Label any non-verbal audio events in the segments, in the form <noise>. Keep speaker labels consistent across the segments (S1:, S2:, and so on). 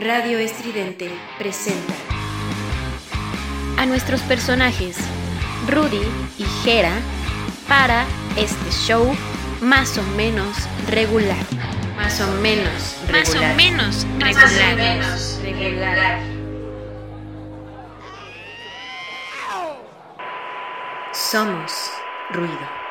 S1: Radio Estridente presenta a nuestros personajes Rudy y Jera para este show más o menos regular. Más o menos regular. Más o menos regular. Más o menos regular. Somos ruido.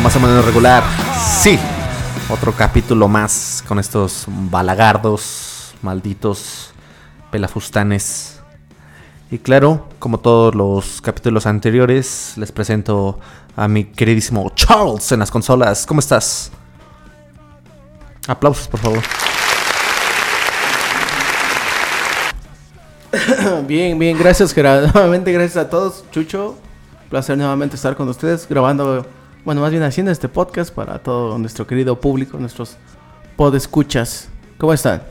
S2: Más o menos regular. Sí, otro capítulo más con estos balagardos, malditos pelafustanes. Y claro, como todos los capítulos anteriores, les presento a mi queridísimo Charles en las consolas. ¿Cómo estás? Aplausos, por favor. <coughs>
S3: Bien, bien, gracias. <laughs> Nuevamente gracias a todos. Chucho, placer nuevamente estar con ustedes grabando bueno, más bien haciendo este podcast para todo nuestro querido público, nuestros podescuchas. ¿Cómo están?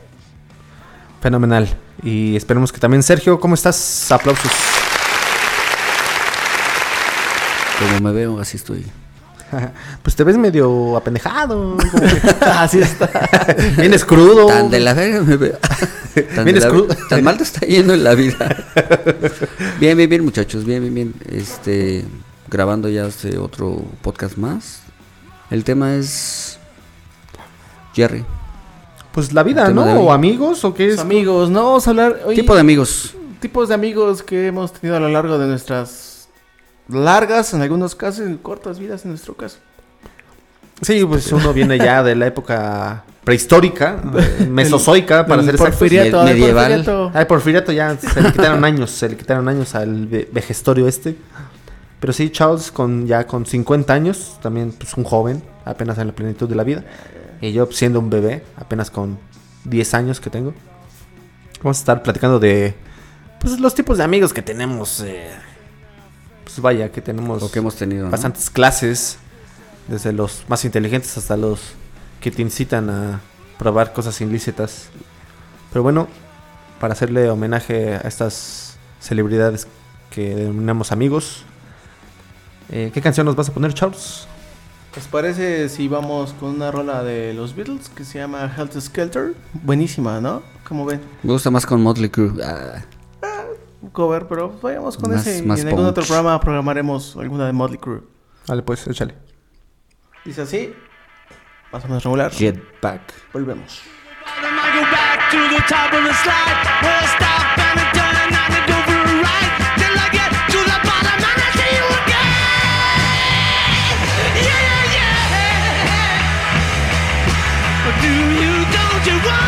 S2: Fenomenal. Y esperemos que también Sergio, ¿cómo estás? Aplausos.
S4: Como me veo, así estoy. <laughs>
S2: pues te ves medio apendejado. <laughs>
S3: así está. <laughs>
S2: Vienes crudo.
S4: Tan de la verga me veo. Tan, crudo. tan mal te está yendo en la vida. bien, bien, bien, muchachos. Bien, bien, bien. Este grabando ya este otro podcast más. El tema es Jerry.
S2: Pues la vida, ¿no? ¿O amigos? ¿O qué es?
S3: amigos, ¿no? Vamos a hablar...
S4: tipo de amigos.
S3: Tipos de amigos que hemos tenido a lo largo de nuestras largas, en algunos casos, cortas vidas en nuestro caso.
S2: Sí, pues uno viene ya de la época prehistórica, mesozoica, para ser
S3: porfiriato,
S2: medieval. Ay, porfiriato ya se le quitaron años, se le quitaron años al vejestorio este. Pero sí, Charles con ya con 50 años, también pues un joven, apenas en la plenitud de la vida. Y yo siendo un bebé, apenas con 10 años que tengo. Vamos a estar platicando de pues los tipos de amigos que tenemos. Eh, pues vaya, que tenemos
S4: Lo que hemos tenido,
S2: bastantes clases, desde los más inteligentes hasta los que te incitan a probar cosas ilícitas. Pero bueno, para hacerle homenaje a estas celebridades que denominamos amigos, eh, ¿Qué canción nos vas a poner, Charles?
S3: ¿Os parece si vamos con una rola de los Beatles que se llama Health Skelter? Buenísima, ¿no? ¿Cómo ven?
S4: Me gusta más con Motley Crue. Ah.
S3: Ah, cover, pero vayamos con ese. y en algún otro programa programaremos alguna de Motley Crue.
S2: Vale, pues échale.
S3: Dice así. Más o menos regular.
S4: Get back.
S3: Volvemos.
S5: do you, don't you want?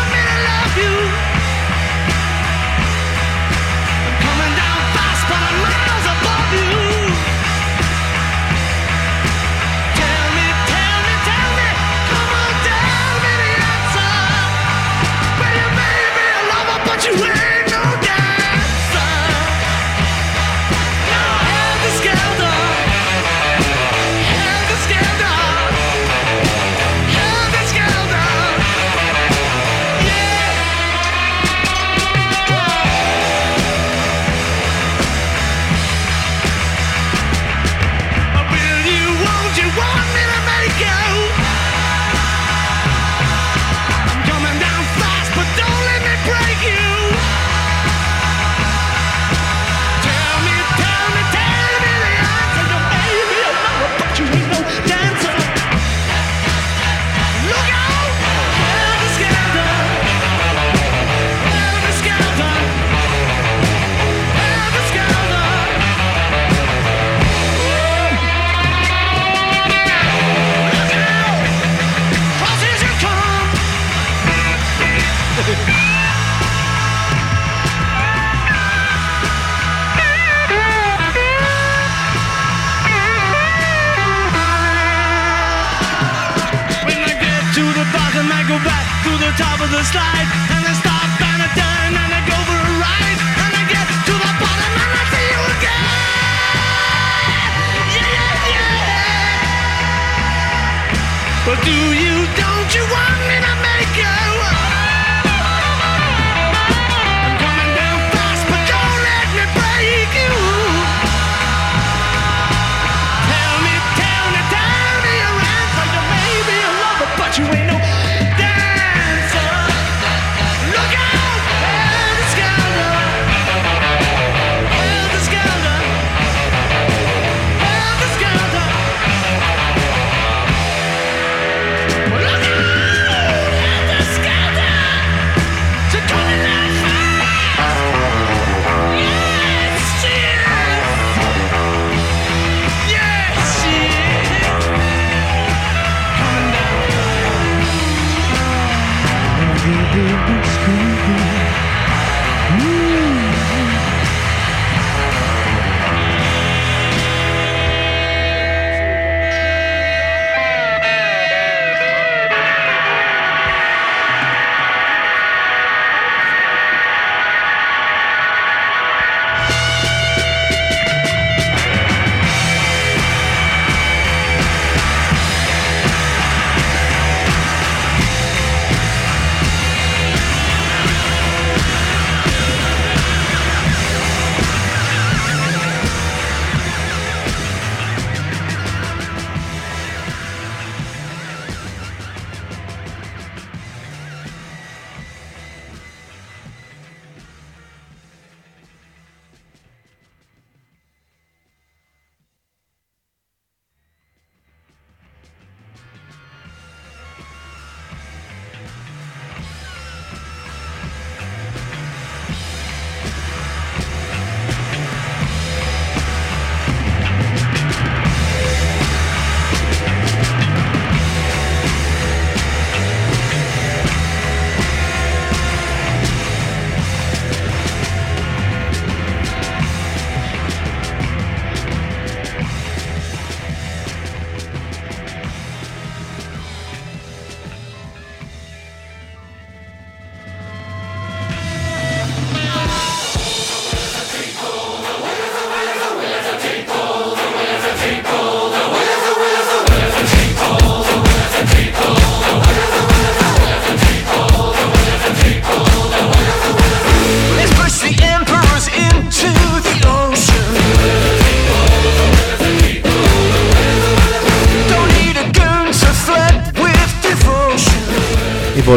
S5: The slide, and I stop and I turn and I go for a ride, and I get to the bottom and I see you again. Yeah, yeah, yeah. But do you, don't you want me to make you?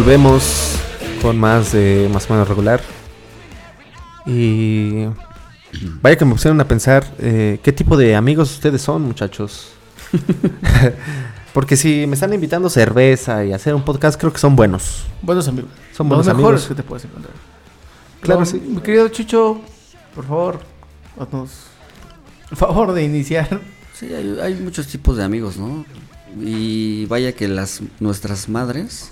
S2: Volvemos con más de más o menos regular. Y vaya que me pusieron a pensar eh, qué tipo de amigos ustedes son, muchachos. <laughs> Porque si me están invitando cerveza y a hacer un podcast, creo que son buenos.
S3: Buenos amigos.
S2: Son
S3: Los
S2: buenos
S3: mejores
S2: amigos.
S3: que te puedes encontrar.
S2: Claro,
S3: No,
S2: sí.
S3: Mi querido Chucho, por favor, haznos el favor de iniciar.
S4: Sí, hay, hay muchos tipos de amigos, ¿no? Y vaya que las nuestras madres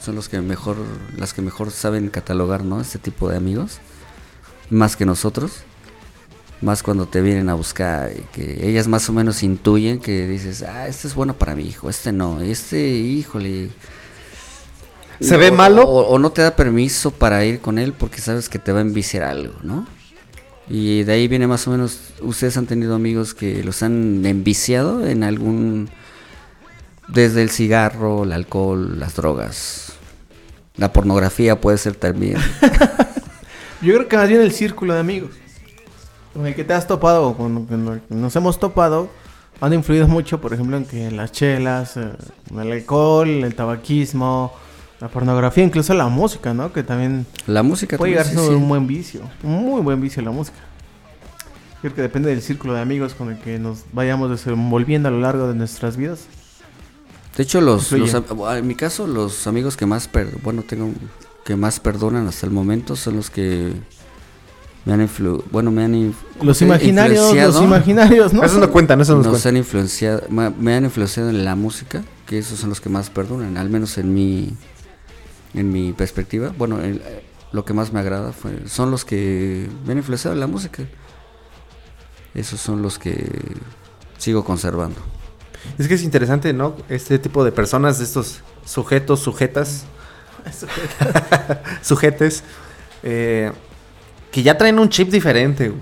S4: son los que mejor, las que mejor saben catalogar, ¿no? Este tipo de amigos, más que nosotros, más cuando te vienen a buscar, y que ellas más o menos intuyen que dices, ah, este es bueno para mi hijo, este no, este, híjole.
S2: ¿Se ve malo?
S4: O, o no te da permiso para ir con él porque sabes que te va a enviciar algo, ¿no? Y de ahí viene más o menos, ustedes han tenido amigos que los han enviciado en algún, desde el cigarro, el alcohol, las drogas, la pornografía puede ser también. <laughs>
S3: Yo creo que más bien el círculo de amigos con el que te has topado o con el que nos hemos topado han influido mucho, por ejemplo, en que las chelas, eh, el alcohol, el tabaquismo, la pornografía, incluso la música, ¿no? Que también
S4: La música
S3: puede llegar a ser
S4: sí, sí.
S3: un buen vicio, un muy buen vicio la música. Creo que depende del círculo de amigos con el que nos vayamos desenvolviendo a lo largo de nuestras vidas.
S4: De hecho, los, en mi caso, los amigos que más, per- bueno, tengo que más perdonan hasta el momento son los que me han influ bueno, me han inf-
S3: Los imaginarios, los imaginarios, ¿no?
S2: Eso no cuentan, eso no
S4: nos
S2: cuenta.
S4: han influenciado, me han influenciado en la música, que esos son los que más perdonan, al menos en mi, en mi perspectiva. Bueno, el- lo que más me agrada fue, son los que me han influenciado en la música. Esos son los que sigo conservando.
S2: Es que es interesante, ¿no? Este tipo de personas, estos sujetos, sujetas, <laughs> sujetes, eh, que ya traen un chip diferente.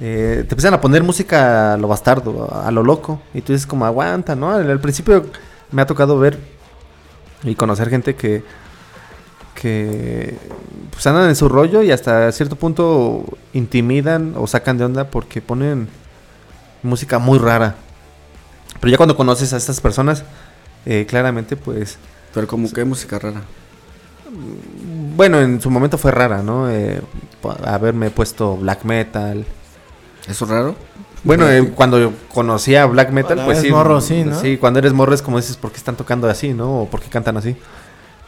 S2: Eh, te empiezan a poner música a lo bastardo, a lo loco. Y tú dices como, aguanta, ¿no? Al, al principio me ha tocado ver y conocer gente que, que pues andan en su rollo y hasta cierto punto intimidan o sacan de onda porque ponen música muy rara. Pero ya cuando conoces a estas personas, eh, claramente pues
S4: Pero como que hay música rara.
S2: bueno, en su momento fue rara, ¿no? Eh, po- haberme puesto black metal.
S4: ¿Eso es raro?
S2: Bueno, eh, cuando yo conocía black metal,
S3: Cuando
S2: pues
S3: eres
S2: sí.
S3: morro, sí, ¿no?
S2: Sí, cuando eres morro es como dices, ¿por qué están tocando así, no? O ¿por qué cantan así?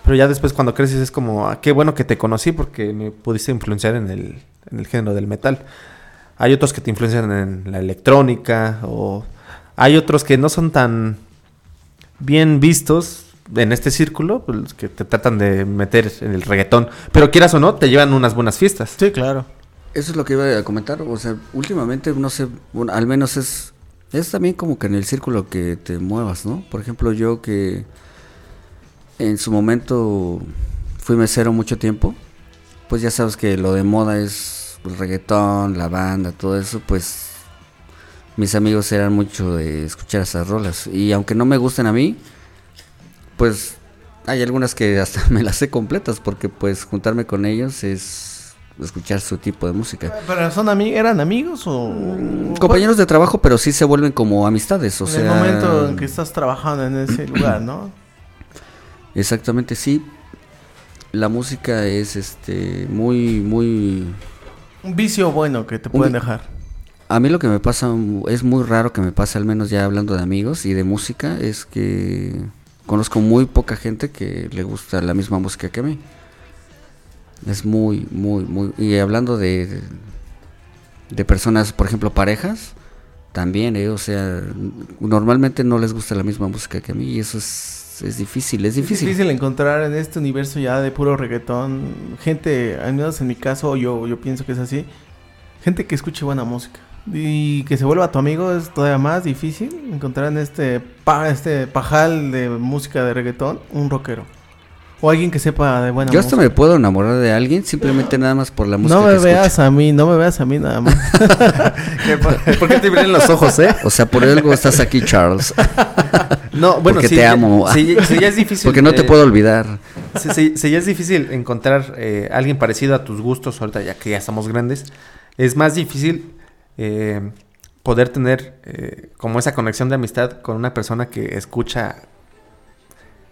S2: Pero ya después cuando creces es como, ah, qué bueno que te conocí porque me pudiste influenciar en el, en el género del metal. Hay otros que te influencian en la electrónica o hay otros que no son tan bien vistos en este círculo, pues, los que te tratan de meter en el reggaetón. Pero quieras o no, te llevan unas buenas fiestas.
S3: Sí, claro.
S4: Eso es lo que iba a comentar. O sea, últimamente, no sé, bueno, al menos es, es también como que en el círculo que te muevas, ¿no? Por ejemplo, yo que en su momento fui mesero mucho tiempo, pues ya sabes que lo de moda es el reggaetón, la banda, todo eso, pues mis amigos eran mucho de escuchar esas rolas. Y aunque no me gusten a mí, pues hay algunas que hasta <laughs> me las sé completas, porque pues juntarme con ellos es escuchar su tipo de música.
S3: ¿Pero son ami eran amigos o...?
S4: Compañeros de trabajo, pero sí se vuelven como amistades, o
S3: en
S4: sea...
S3: el momento en que estás trabajando en ese <clears throat> lugar, ¿no?
S4: Exactamente, sí. La música es este muy muy
S3: Un vicio bueno que te pueden dejar.
S4: A mí lo que me pasa es muy raro que me pase al menos ya hablando de amigos y de música es que conozco muy poca gente que le gusta la misma música que a mí. Es muy muy muy y hablando de de personas, por ejemplo, parejas, también, eh, o sea, normalmente no les gusta la misma música que a mí y eso es es difícil, es
S3: Es
S4: difícil.
S3: difícil encontrar en este universo ya de puro reggaetón gente, al menos en mi caso, yo, yo pienso que es así, gente que escuche buena música. Y que se vuelva tu amigo es todavía más difícil encontrar en este, pa- este pajal de música de reggaetón un rockero. O alguien que sepa de buena
S4: Yo hasta
S3: música.
S4: me puedo enamorar de alguien simplemente nada más por la música
S3: No me
S4: que
S3: veas a mí, no me veas a mí nada más. <laughs>
S2: ¿Por qué te brillan los ojos, eh?
S4: O sea, por algo estás aquí, Charles. <laughs>
S2: No, bueno,
S4: Porque te
S2: ya-
S4: amo.
S2: Sí, ya es difícil.
S4: Porque no te
S2: eh,
S4: puedo olvidar.
S2: Sí, sí, ya es difícil encontrar eh, alguien parecido a tus gustos ahorita ya que ya estamos grandes. Es más difícil eh, poder tener eh, como esa conexión de amistad con una persona que escucha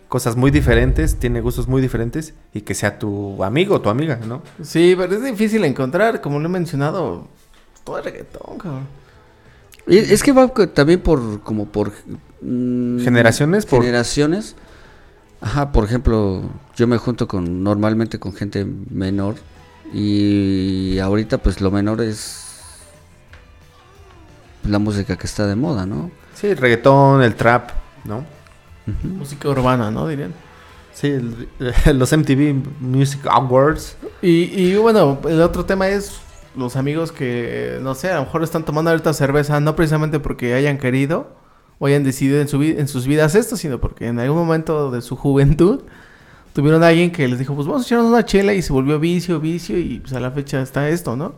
S2: cosas muy diferentes, tiene gustos muy diferentes y que sea tu amigo o tu amiga, ¿no?
S3: sí, pero es difícil encontrar, como lo he mencionado, todo el reggaetón, cabrón.
S4: Y es que va también por, como por... mm,
S2: Generaciones, por-
S4: Generaciones. Ajá, por ejemplo, yo me junto con, normalmente con gente menor. Y ahorita pues lo menor es la música que está de moda, ¿no?
S2: Sí, el reggaetón, el trap, ¿no?
S3: Música urbana, ¿no? Dirían.
S2: Sí, el- <laughs> los MTV Music Awards.
S3: Y, y bueno, el otro tema es los amigos que, no sé, a lo mejor están tomando ahorita cerveza, no precisamente porque hayan querido o hayan decidido en, su vi- en sus vidas esto, sino porque en algún momento de su juventud tuvieron a alguien que les dijo, pues vamos a echarnos una chela y se volvió vicio, vicio y pues a la fecha está esto, ¿no?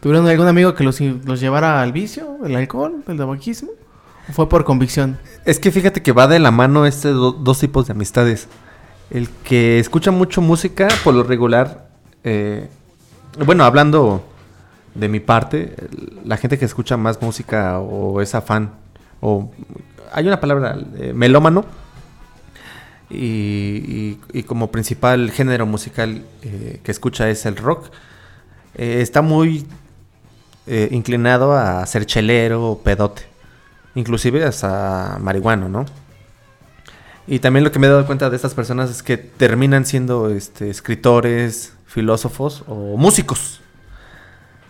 S3: ¿Tuvieron algún amigo que los, los llevara al vicio, el alcohol, el tabaquismo? ¿O fue por convicción?
S2: Es que fíjate que va de la mano este do- dos tipos de amistades. El que escucha mucho música, por lo regular, eh, bueno, hablando de mi parte, la gente que escucha más música o es afán, o hay una palabra, eh, melómano, y, y- como principal género musical eh, que escucha es el rock, está muy eh, inclinado a ser chelero o pedote inclusive hasta marihuano, ¿no? Y también lo que me he dado cuenta de estas personas es que terminan siendo este, escritores, filósofos o músicos.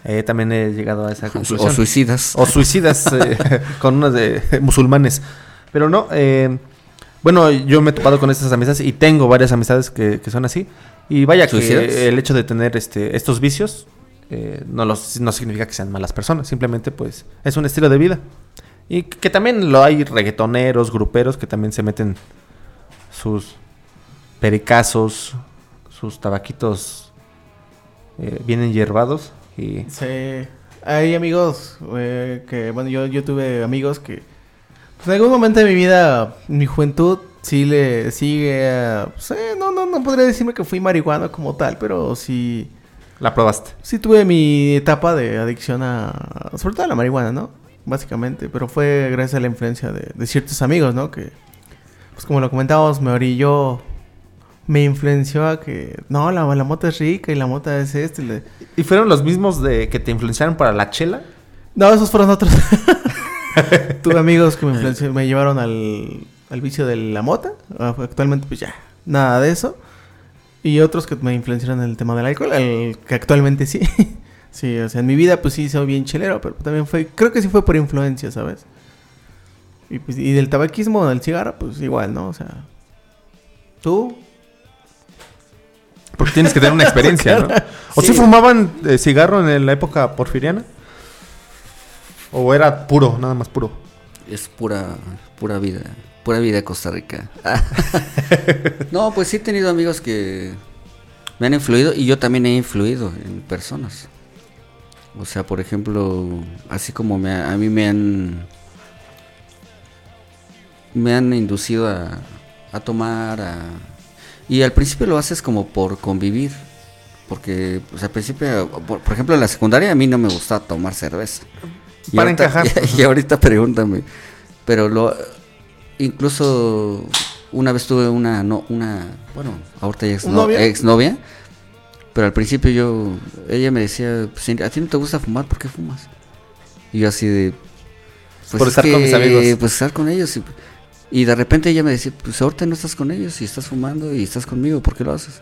S2: Eh, también he llegado a esa conclusión.
S4: o suicidas.
S2: O suicidas eh, <laughs> con unos de musulmanes. Pero no, eh, bueno, yo me he topado con estas amistades y tengo varias amistades que, que son así. Y vaya que el hecho de tener este, estos vicios eh, no, los, no significa que sean malas personas. Simplemente pues es un estilo de vida. Y que también lo hay reggaetoneros, gruperos que también se meten sus pericazos, sus tabaquitos eh, bien y
S3: Sí. Hay amigos eh, que, bueno, yo, yo tuve amigos que pues, en algún momento de mi vida, mi juventud, sí le sigue. a- pues, eh, no, no, no podría decirme que fui marihuana como tal, pero sí.
S2: La probaste.
S3: Sí tuve mi etapa de adicción a... Sobre todo a la marihuana, ¿no? Básicamente. Pero fue gracias a la influencia de, de ciertos amigos, ¿no? Que, pues como lo comentábamos, me orilló... Me influenció a que... No, la, la mota es rica y la mota es este. y le-
S2: ¿Y fueron los mismos de que te influenciaron para la chela?
S3: No, esos fueron otros. <laughs> Tuve amigos que me, me llevaron al, al vicio de la mota. Actualmente, pues ya, nada de eso. Y otros que me influenciaron en el tema del alcohol, el que actualmente sí. <laughs> sí, o sea, en mi vida, pues sí, soy bien chelero, pero también fue, creo que sí fue por influencia, ¿sabes? Y, pues, y del tabaquismo, del cigarro, pues igual, ¿no? O sea, tú,
S2: Porque tienes que tener una <laughs> experiencia, ¿no? ¿O si
S3: Sí.
S2: fumaban eh, cigarro en la época porfiriana? ¿O era puro, nada más puro?
S4: Es pura, pura vida, pura vida de Costa Rica. <laughs> no, pues sí he tenido amigos que me han influido y yo también he influido en personas. O sea, por ejemplo, así como me, a mí me han me han inducido a, a tomar, a, y al principio lo haces como por convivir, porque pues, al principio, por, por ejemplo, en la secundaria a mí no me gustaba tomar cerveza. Y
S2: Para
S4: ahorita-
S2: encajar. <laughs>
S4: Y, ahorita pregúntame. Pero lo incluso una vez tuve una no una bueno, ahorita ya ex, novia, pero al principio yo ella me decía, pues, "A ti no te gusta fumar, ¿por qué fumas?" Y yo así de pues
S2: Por
S4: es
S2: estar con mis amigos.
S4: Pues estar con ellos y, y de repente ella me decía, "Pues ahorita no estás con ellos y estás fumando y estás conmigo, ¿por qué lo haces?"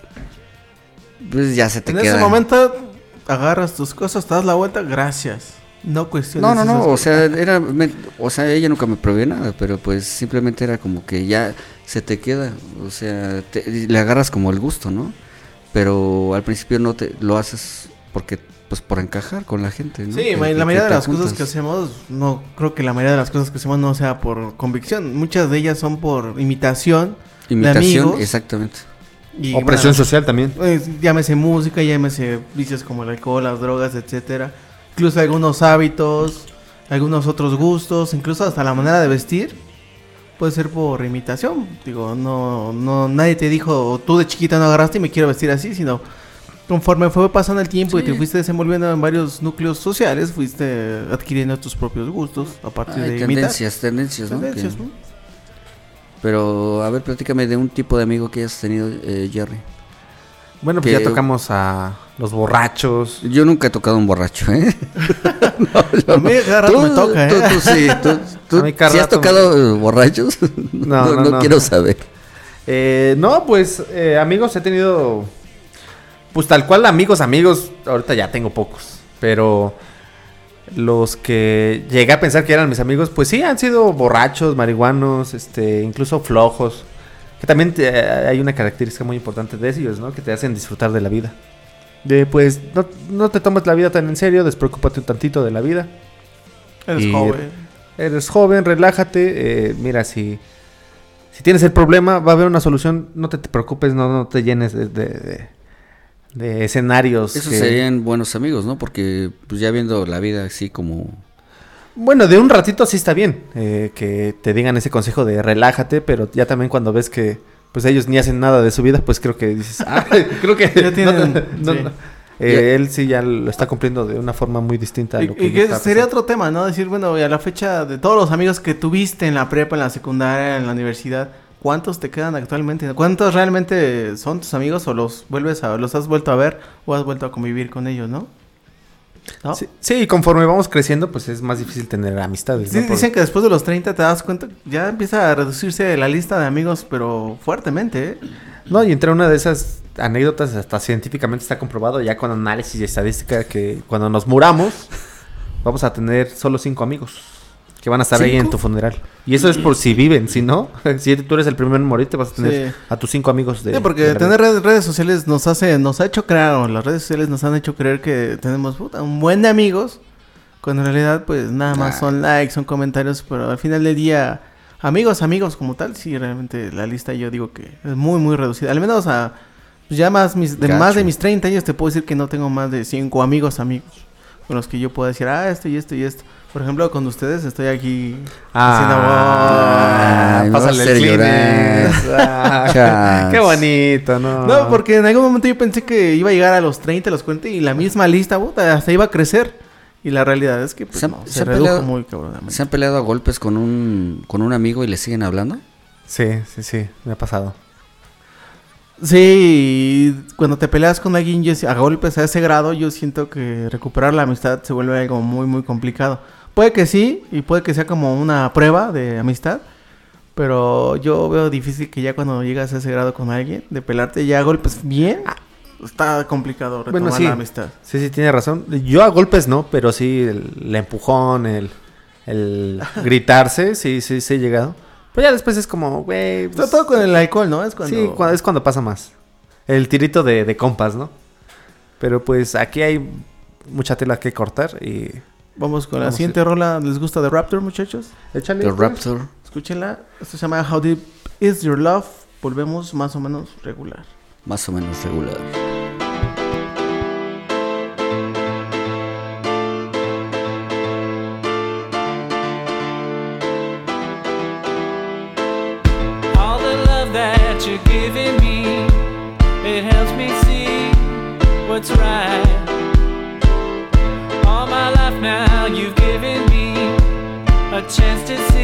S4: Pues ya se te
S3: en
S4: queda.
S3: ese momento agarras tus cosas, te das la vuelta, gracias. No cuestiones.
S4: No, no, no, o sea, era, me- o sea, ella nunca me prohibió nada, pero pues simplemente era como que ya se te queda, o sea, te- le agarras como el gusto, ¿no? Pero al principio no te lo haces porque, pues, por encajar con la gente, ¿no?
S3: Sí,
S4: Que-
S3: la mayoría de las cosas que hacemos, no creo que la mayoría de las cosas que hacemos no sea por convicción. Muchas de ellas son por imitación.
S4: Imitación,
S3: amigos.
S4: exactamente.
S3: Y,
S2: O presión
S3: bueno,
S2: social también.
S3: pues, llámese música, llámese vicios como el alcohol, las drogas, etcétera. Incluso algunos hábitos, algunos otros gustos, incluso hasta la manera de vestir. Puede ser por imitación. Digo, no, no, nadie te dijo, tú de chiquita no agarraste y me quiero vestir así, sino conforme fue pasando el tiempo y te fuiste desenvolviendo en varios núcleos sociales, fuiste adquiriendo tus propios gustos a partir
S4: Hay
S3: de imitar.
S4: tendencias, tendencias, ¿no?
S3: Tendencias, ¿no?
S4: Pero, a ver, platícame de un tipo de amigo que hayas tenido, eh, Jerry.
S2: Bueno, pues
S4: Que-
S2: ya tocamos a los borrachos.
S4: Yo nunca he tocado un borracho, ¿eh? <laughs>
S3: A mí cada rato me toca, ¿eh?
S4: Tú, tú sí, tú, <laughs> ¿sí has tocado eh, borrachos? <laughs>
S2: No,
S4: no,
S2: no,
S4: no
S2: no.
S4: quiero saber.
S2: Eh, no, pues eh, amigos he tenido, pues tal cual amigos, amigos, ahorita ya tengo pocos, pero los que llegué a pensar que eran mis amigos, pues sí, han sido borrachos, marihuanos, este, incluso flojos, que también te- hay una característica muy importante de ellos, ¿no? Que te hacen disfrutar de la vida. De pues, no, no te tomes la vida tan en serio, despreocúpate un tantito de la vida.
S3: Eres
S2: Y-
S3: joven.
S2: Eres joven, relájate. eh, mira, si, si tienes el problema, va a haber una solución. No te, te preocupes, no, no te llenes de, de- de- de escenarios.
S4: Esos
S2: que-
S4: serían buenos amigos, ¿no? Porque pues ya viendo la vida así como...
S2: Bueno, de un ratito sí está bien. eh, que te digan ese consejo de relájate, pero ya también cuando ves que pues ellos ni hacen nada de su vida, pues creo que dices, ah, <laughs> creo que
S3: Ya tienen-
S2: no, no,
S3: sí.
S2: no. Eh, él sí ya lo está cumpliendo de una forma muy distinta a
S3: Y,
S2: lo que
S3: y que sería otro tema, ¿no? Decir, bueno, a la fecha de todos los amigos que tuviste en la prepa, en la secundaria, en la universidad, ¿cuántos te quedan actualmente? ¿Cuántos realmente son tus amigos o los vuelves a, los has vuelto a ver o has vuelto a convivir con ellos, no? ¿No?
S2: Sí, sí, y conforme vamos creciendo, pues es más difícil tener amistades.
S3: Sí, dicen que después de los 30 te das cuenta, ya empieza a reducirse la lista de amigos, pero fuertemente, ¿eh?
S2: No, y entre una de esas anécdotas, hasta científicamente está comprobado ya con análisis y estadística que cuando nos muramos, vamos a tener solo cinco amigos que van a estar ahí en
S3: ¿Cinco?
S2: tu funeral. Y eso es por si viven, si no, <laughs> si tú eres el primero en morir, te vas a tener
S3: Sí.
S2: a tus cinco amigos de.
S3: Sí, porque
S2: de
S3: tener redes, sociales nos hace, nos ha hecho creer, o las redes sociales nos han hecho creer que tenemos puta, un buen de amigos, cuando en realidad pues nada más
S4: Ah.
S3: son likes, son comentarios, pero al final del día amigos, amigos como tal, sí, realmente la lista yo digo que es muy, muy reducida. Al menos a, pues ya más, mis, de, más de mis 30 años te puedo decir que no tengo más de 5 amigos, amigos. Con los que yo puedo decir, ah, esto y esto y esto. Por ejemplo, con ustedes estoy aquí
S2: Ah,
S4: a
S2: pásale el Kleenex. <laughs> Ah. Qué bonito, ¿no?
S3: No, porque en algún momento yo pensé que iba a llegar a los 30, a los 40 y la misma lista, puta, hasta iba a crecer. Y la realidad es que pues,
S4: Se han-
S3: no,
S4: se
S3: se,
S4: han
S3: redujo
S4: peleado-
S3: muy cabronamente.
S4: ¿Se han peleado a golpes con un, con un amigo y le siguen hablando?
S2: Sí, sí, sí, me ha pasado.
S3: Sí, cuando te peleas con alguien yo, a golpes a ese grado, yo siento que recuperar la amistad se vuelve algo muy, muy complicado. Puede que sí, y puede que sea como una prueba de amistad, pero yo veo difícil que ya cuando llegas a ese grado con alguien, de pelarte ya a golpes bien, está complicado retomar
S2: Bueno, sí.
S3: la amistad.
S2: Sí, sí, tiene razón. Yo a golpes no, pero sí el, el empujón, el, el <laughs> gritarse, sí, sí, sí he llegado. Pero ya después es como, güey. Pues,
S3: todo con el alcohol, ¿no? Es cuando...
S2: Sí, es cuando pasa más. El tirito de, de compas, ¿no? Pero pues aquí hay mucha tela que cortar y...
S3: Vamos con la siguiente rola. ¿Les gusta The Raptor, muchachos?
S2: Échale.
S4: The. Raptor.
S3: Escúchenla. Esto se llama How Deep Is Your Love. Volvemos más o menos regular.
S4: Más o menos regular.
S6: All the love that you're giving me, it helps me see what's right. A chance to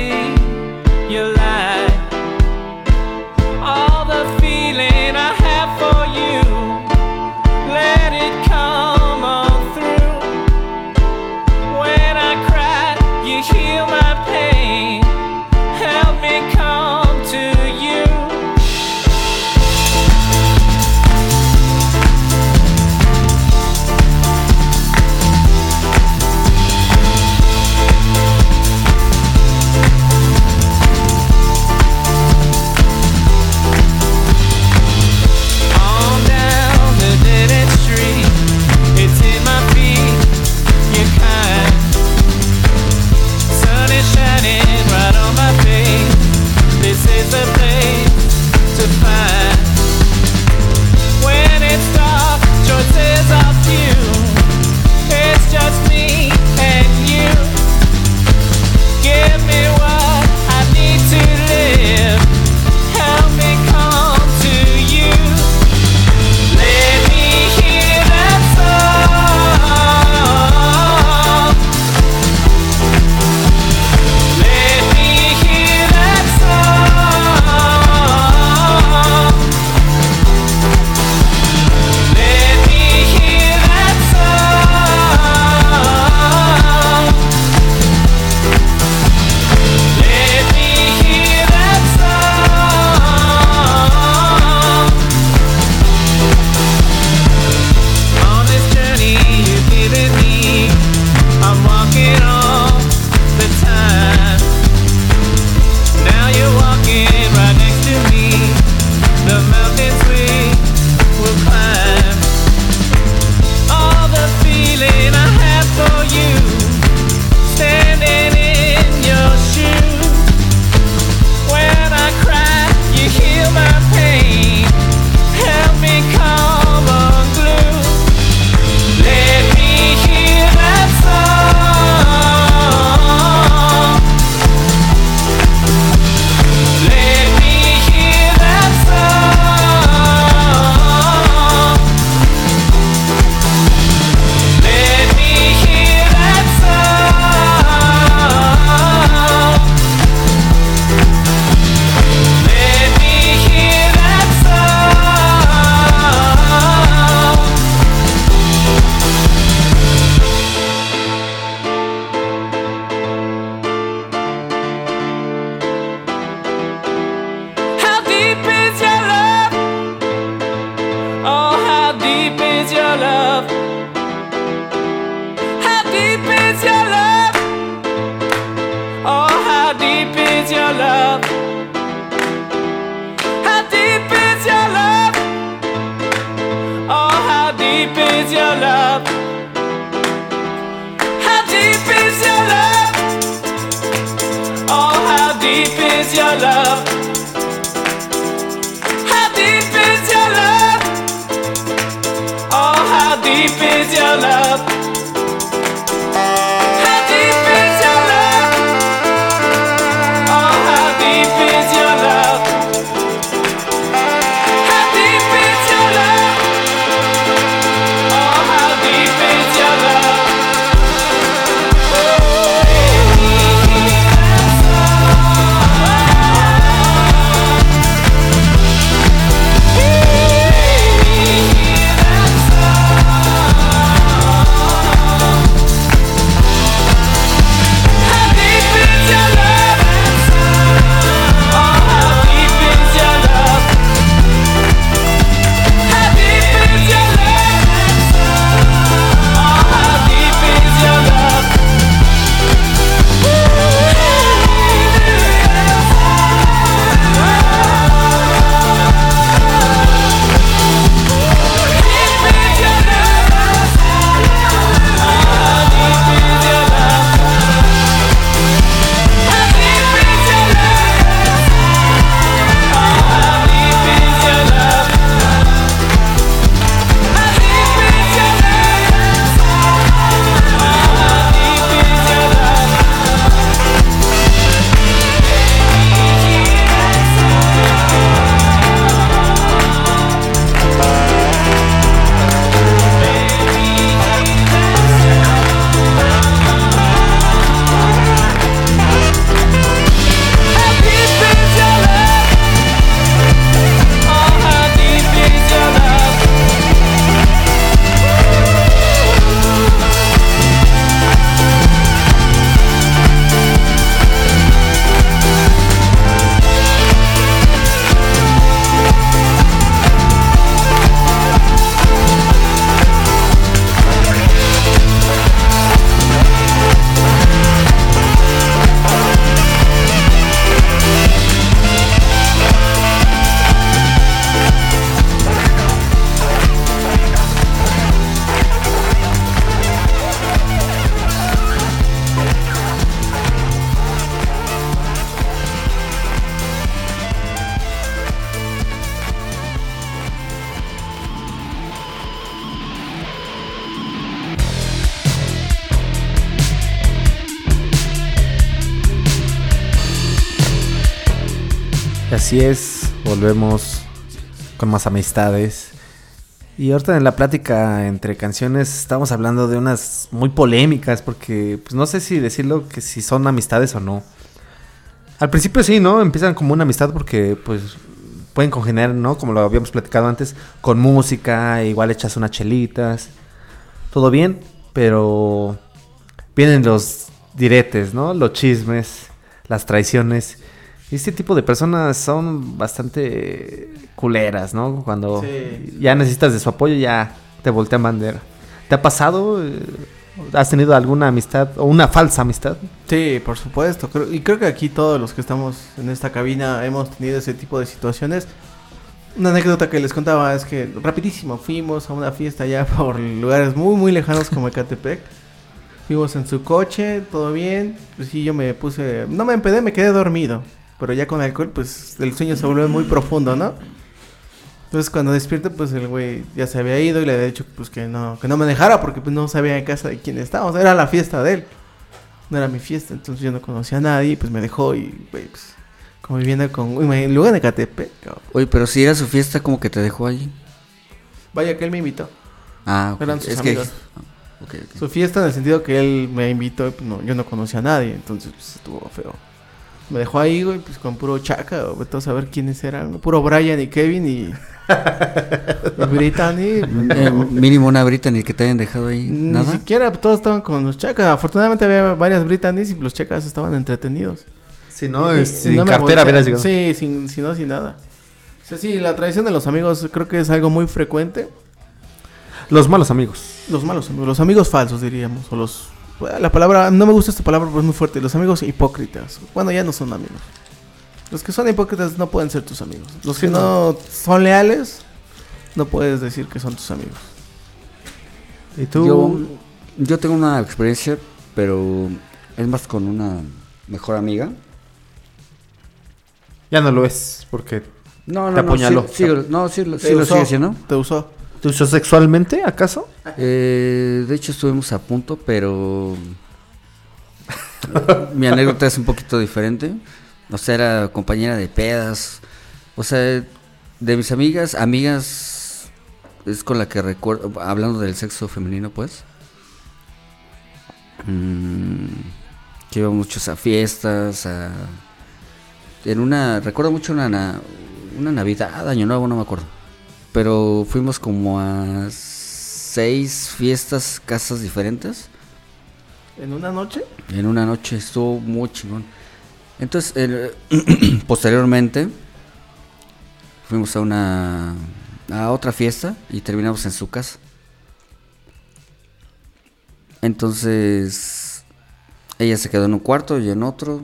S2: así es, volvemos con más amistades. Y ahorita en la plática entre canciones estamos hablando de unas muy polémicas porque pues no sé si decirlo que si son amistades o no. Al principio sí, ¿no? Empiezan como una amistad porque pues pueden congeniar, ¿no? Como lo habíamos platicado antes, con música, igual echas unas chelitas, todo bien, pero vienen los diretes, ¿no? Los chismes, las traiciones. Este tipo de personas son bastante culeras, ¿no? Cuando
S3: Sí.
S2: ya necesitas de su apoyo, ya te voltean bandera. ¿Te ha pasado? eh, ¿Has tenido alguna amistad o una falsa amistad?
S3: Sí, por supuesto. Creo- y creo que aquí todos los que estamos en esta cabina hemos tenido ese tipo de situaciones. Una anécdota que les contaba es que rapidísimo fuimos a una fiesta allá <laughs> por lugares muy muy lejanos como Ecatepec. Fuimos en su coche, todo bien. Pues sí, yo me puse, no me empedé, me quedé dormido. Pero ya con alcohol, pues el sueño se vuelve muy profundo, ¿no? Entonces cuando despierto, pues el güey ya se había ido y le había dicho pues que no, que no me dejara porque pues no sabía en casa de quién estábamos. Era la fiesta de él. No era mi fiesta, entonces yo no conocía a nadie, pues me dejó y, güey, pues, como viviendo con, en Ecatepec, cabrón.
S4: Oye, pero si era su fiesta, como que te dejó allí.
S3: Vaya que él me invitó.
S4: Ah, ok.
S3: Eran sus
S4: es
S3: amigos.
S4: que. ok.
S3: Su fiesta en el sentido que él me invitó, y, pues, no, yo no conocía a nadie, entonces pues, estuvo feo. Me dejó ahí, güey, pues con puro chaca, o vete a saber quiénes eran, puro Brian y Kevin y, <laughs> y Brittany.
S4: Eh, mínimo una brita ni que te hayan dejado ahí.
S3: Ni
S4: Nada.
S3: siquiera pues, todos estaban con los chacas. Afortunadamente había varias Brittany's y los chacas estaban entretenidos.
S2: Si no,
S3: Y-
S2: sin
S3: no
S2: cartera hubieras llegado.
S3: Sí, sin, no, sin nada. O sea, sí, la traición de los amigos creo que es algo muy frecuente.
S2: Los malos amigos.
S3: Los malos amigos, los amigos falsos diríamos, o los... La palabra, no me gusta esta palabra porque es muy fuerte. Los amigos hipócritas. Bueno, ya no son amigos. Los que son hipócritas no pueden ser tus amigos. Los que no son leales, no puedes decir que son tus amigos.
S2: ¿Y tú?
S4: Yo, yo tengo una experiencia, pero es más con una mejor amiga.
S2: Ya no lo es, porque
S4: No, no,
S2: Te
S4: no,
S2: apuñaló.
S4: sí, sí, no, sí, sí lo
S3: usó,
S4: sigue siendo.
S3: Te usó.
S2: ¿Tú sos sexualmente, acaso?
S4: Eh, de hecho estuvimos a punto, pero mi anécdota es un poquito diferente. O sea, era compañera de pedas. O sea, de mis amigas, amigas es con la que recuerdo, hablando del sexo femenino, pues. mm, que iba muchos a fiestas, a... En una, recuerdo mucho una, na- una Navidad, Año Nuevo, no me acuerdo. Pero fuimos como a seis fiestas, casas diferentes.
S3: ¿En una noche?
S4: En una noche estuvo muy chingón. Entonces, el- <clears throat> posteriormente, fuimos a una a otra fiesta y terminamos en su casa. Entonces, ella se quedó en un cuarto y en otro,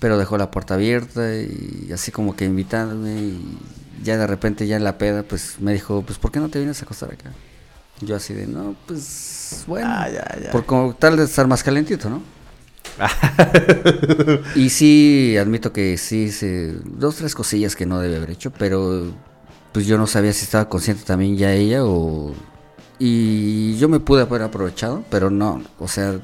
S4: pero dejó la puerta abierta y así como que invitándome y ya de repente ya en la peda pues me dijo, pues ¿por qué no te vienes a acostar acá? Yo así de, no, pues bueno,
S3: Ah, ya, ya.
S4: por como tal de estar más calentito, ¿no? <laughs> y sí, admito que sí, hice dos, tres cosillas que no debe haber hecho, pero pues yo no sabía si estaba consciente también ya ella o... Y yo me pude haber aprovechado, pero no, o sea,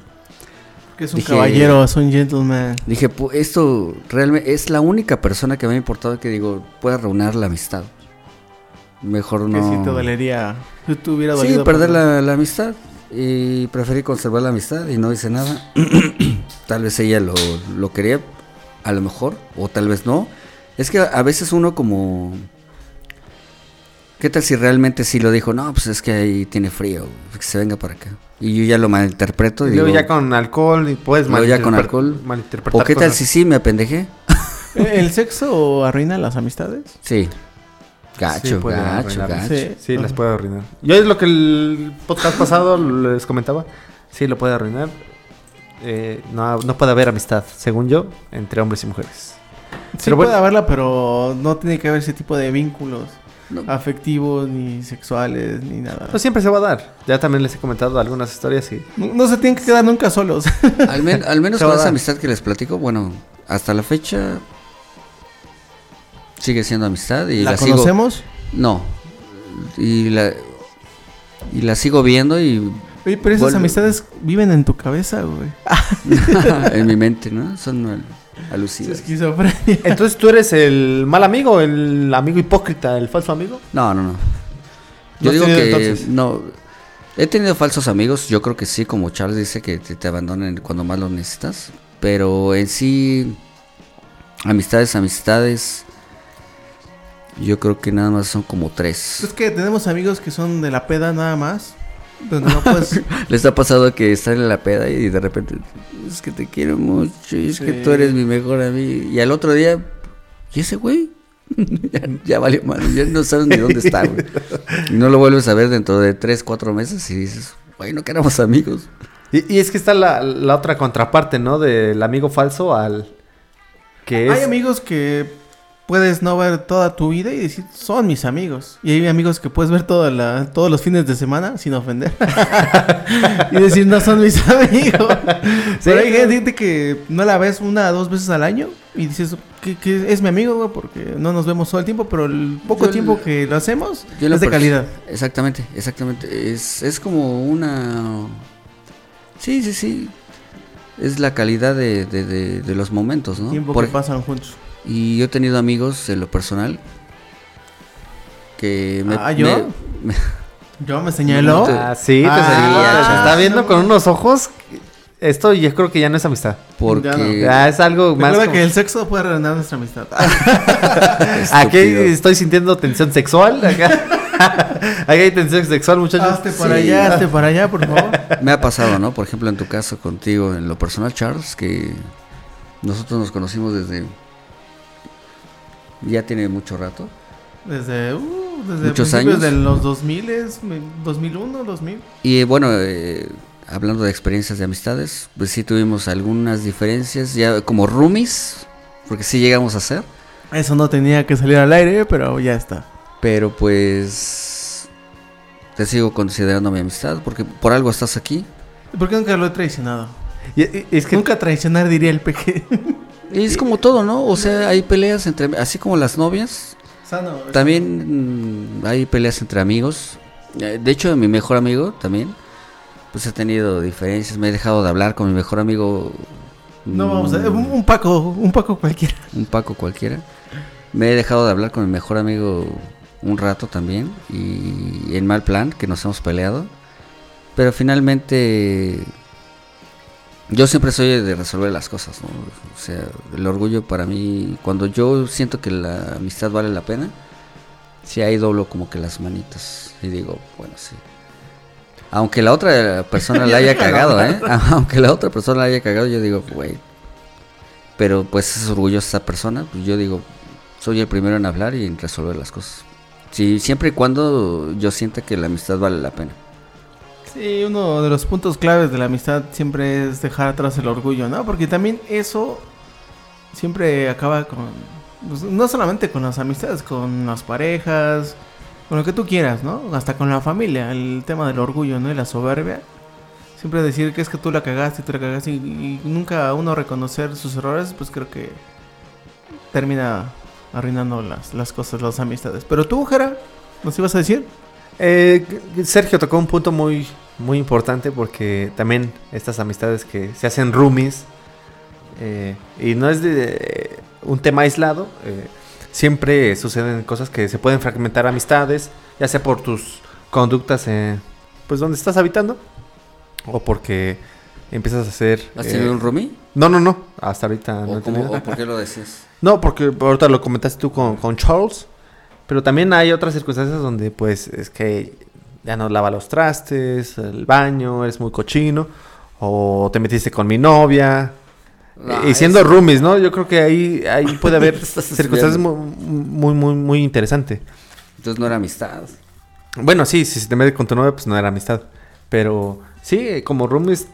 S3: es un
S4: Dije-
S3: caballero, es un gentleman.
S4: dije, "Pu- esto realmente es la única persona que me ha importado que digo, pueda reunir la amistad. Mejor
S3: Que
S4: no...
S3: si te dolería. Si te hubiera
S4: Sí,
S3: dolido.
S4: perder
S3: pues,
S4: la, la amistad. Y preferí conservar la amistad y no hice nada. <clears throat> tal vez ella lo, lo quería, a lo mejor, o tal vez no. Es que a veces uno como... ¿Qué tal si realmente sí lo dijo? No, pues es que ahí tiene frío, que se venga para acá. Y yo ya lo malinterpreto. Y
S2: Y luego
S4: digo,
S2: ya con alcohol y puedes
S4: luego ya con alcohol.
S2: malinterpretar
S4: ¿O qué tal
S2: cosas.
S4: si sí me apendejé?
S3: ¿E-, <laughs> ¿El sexo arruina las amistades?
S4: Sí. Gacho,
S2: Sí,
S4: gacho, gacho.
S3: Sí.
S2: Sí, las puede arruinar. Yo es lo que el podcast pasado les comentaba. Sí, lo puede arruinar. Eh, no, no puede haber amistad, según yo, entre hombres y mujeres.
S3: Sí
S2: Pero
S3: puede
S2: bueno.
S3: haberla, pero no tiene que haber ese tipo de vínculos
S4: No.
S3: afectivos, ni sexuales, ni nada.
S2: Pues siempre se va a dar. Ya también les he comentado algunas historias y...
S3: No, no se tienen que quedar nunca solos. <laughs>
S4: Al, men- al menos con esa amistad que les platico, bueno, hasta la fecha sigue siendo amistad y la,
S3: ¿La
S4: sigo.
S3: conocemos?
S4: No. Y la y la sigo viendo y
S3: Oye, pero esas
S4: Vuelve.
S3: amistades viven en tu cabeza, güey. <laughs>
S4: en mi mente, ¿no? Son
S3: esquizofrenia. <laughs>
S2: Entonces tú eres el mal amigo, el amigo hipócrita, el falso amigo.
S4: No, no, no.
S2: ¿No
S4: Yo digo que
S2: entonces?
S4: no. He tenido falsos amigos, yo creo que sí, como Charles dice que te, te abandonen cuando más lo necesitas. Pero en sí, amistades, amistades, yo creo que nada más son como tres.
S3: Es que tenemos amigos que son de la peda nada más. Donde no puedes. <laughs>
S4: Les ha pasado que están en la peda y de repente es que te quiero mucho y es que tú eres mi mejor amigo. Y al otro día, ¿y ese güey? <laughs> ya, ya valió mal, ya no sabes ni dónde está, güey. Y no lo vuelves a ver dentro de tres, cuatro meses y dices, güey, no que éramos amigos.
S2: Y, y es que está la, la otra contraparte, ¿no? Del amigo falso al... Que es...
S3: Hay amigos que puedes no ver toda tu vida y decir, son mis amigos. Y hay amigos que puedes ver toda la, todos los fines de semana sin ofender. <laughs> y decir, no son mis <laughs> amigos. Pero hay gente que no la ves una o dos veces al año y dices, que, que es mi amigo, güey, porque no nos vemos todo el tiempo, pero el poco
S4: Yo
S3: tiempo que lo hacemos
S4: Yo en lo
S3: es de calidad.
S4: Exactamente, exactamente. Es, es como una... Sí, sí, sí. Es la calidad de, de- de- de los momentos, ¿no?
S3: Tiempo
S4: Por-
S3: que pasan juntos.
S4: Y yo he tenido amigos en lo personal que me...
S3: Ah, ¿yo?
S4: me- <laughs>
S3: Yo me <laughs> señaló.
S2: Ah, sí, te,
S3: Ah,
S4: ya.
S2: está viendo con unos ojos. Esto yo creo que ya no es amistad.
S4: porque...
S2: Ya es algo más...
S3: Recuerda
S2: como-
S3: que el sexo puede arruinar nuestra amistad. <laughs>
S2: Aquí estoy sintiendo tensión sexual. Acá, Aquí hay tensión sexual, muchachos.
S3: hazte para
S4: Sí.
S3: allá, hazte para allá, por favor.
S4: Me ha pasado, ¿no? Por ejemplo, en tu caso contigo, en lo personal, Charles, que nosotros nos conocimos desde... Ya tiene mucho rato.
S3: Desde, uh, desde
S4: Muchos años.
S3: de los 2000, es, me- 2001, 2000.
S4: Y bueno, eh, hablando de experiencias de amistades, pues sí tuvimos algunas diferencias, ya como roomies, porque sí llegamos a ser,
S3: Eso no tenía que salir al aire, pero ya está.
S4: pero pues te sigo considerando mi amistad, porque por algo estás aquí.
S3: ¿Por qué nunca lo he traicionado?
S2: Y- y- es que
S3: Nunca traicionar diría el peque. <laughs>
S4: Y es como todo, ¿no? O sea, hay peleas entre, así como las novias,
S3: Sano.
S4: También mm, hay peleas entre amigos. Eh, De hecho, mi mejor amigo también, pues he tenido diferencias. Me he dejado de hablar con mi mejor amigo.
S3: No vamos a
S4: mm,
S3: un, un Paco, un Paco cualquiera.
S4: un Paco cualquiera. Me he dejado de hablar con mi mejor amigo un rato también y en mal plan que nos hemos peleado. Pero finalmente yo siempre soy de resolver las cosas, ¿no? O sea, el orgullo para mí, cuando yo siento que la amistad vale la pena, sí ahí doblo como que las manitas y digo, bueno, sí. Aunque la otra persona la haya <laughs> cagado, ¿eh? <laughs> Aunque la otra persona la haya cagado, yo digo, güey. Pero pues es orgullosa esa persona, pues yo digo, soy el primero en hablar y en resolver las cosas. Sí, siempre y cuando yo sienta que la amistad vale la pena.
S3: Sí, uno de los puntos claves de la amistad siempre es dejar atrás el orgullo, ¿no? Porque también eso siempre acaba con, pues, no solamente con las amistades, con las parejas, con lo que tú quieras, ¿no? Hasta con la familia, el tema del orgullo, ¿no? Y la soberbia. Siempre decir que es que tú la cagaste, tú la cagaste y, y nunca uno reconocer sus errores, pues creo que termina arruinando las, las cosas, las amistades. Pero tú, Jera, ¿nos ibas a decir?
S2: Eh, Sergio tocó un punto muy, muy importante porque también estas amistades que se hacen roomies eh, y no es de eh, un tema aislado, eh, siempre suceden cosas que se pueden fragmentar amistades, ya sea por tus conductas, eh, pues donde estás habitando o porque empiezas a hacer...
S4: ¿Has tenido un roomie?
S2: No, no, no, hasta ahorita no
S4: ¿O,
S2: he tenido.
S4: o por qué lo decías? <laughs>
S2: No, porque ahorita lo comentaste tú con, con Charles. Pero también hay otras circunstancias donde, pues, es que ya no lava los trastes, el baño, eres muy cochino. O te metiste con mi novia.
S4: No,
S2: y siendo
S4: eso-
S2: roomies, ¿no? Yo creo que ahí, ahí <laughs> puede haber circunstancias muy, muy, muy, muy interesantes.
S4: Entonces no era amistad.
S2: Bueno, sí, si se te mete con tu novia, pues no era amistad. Pero sí, como roomies,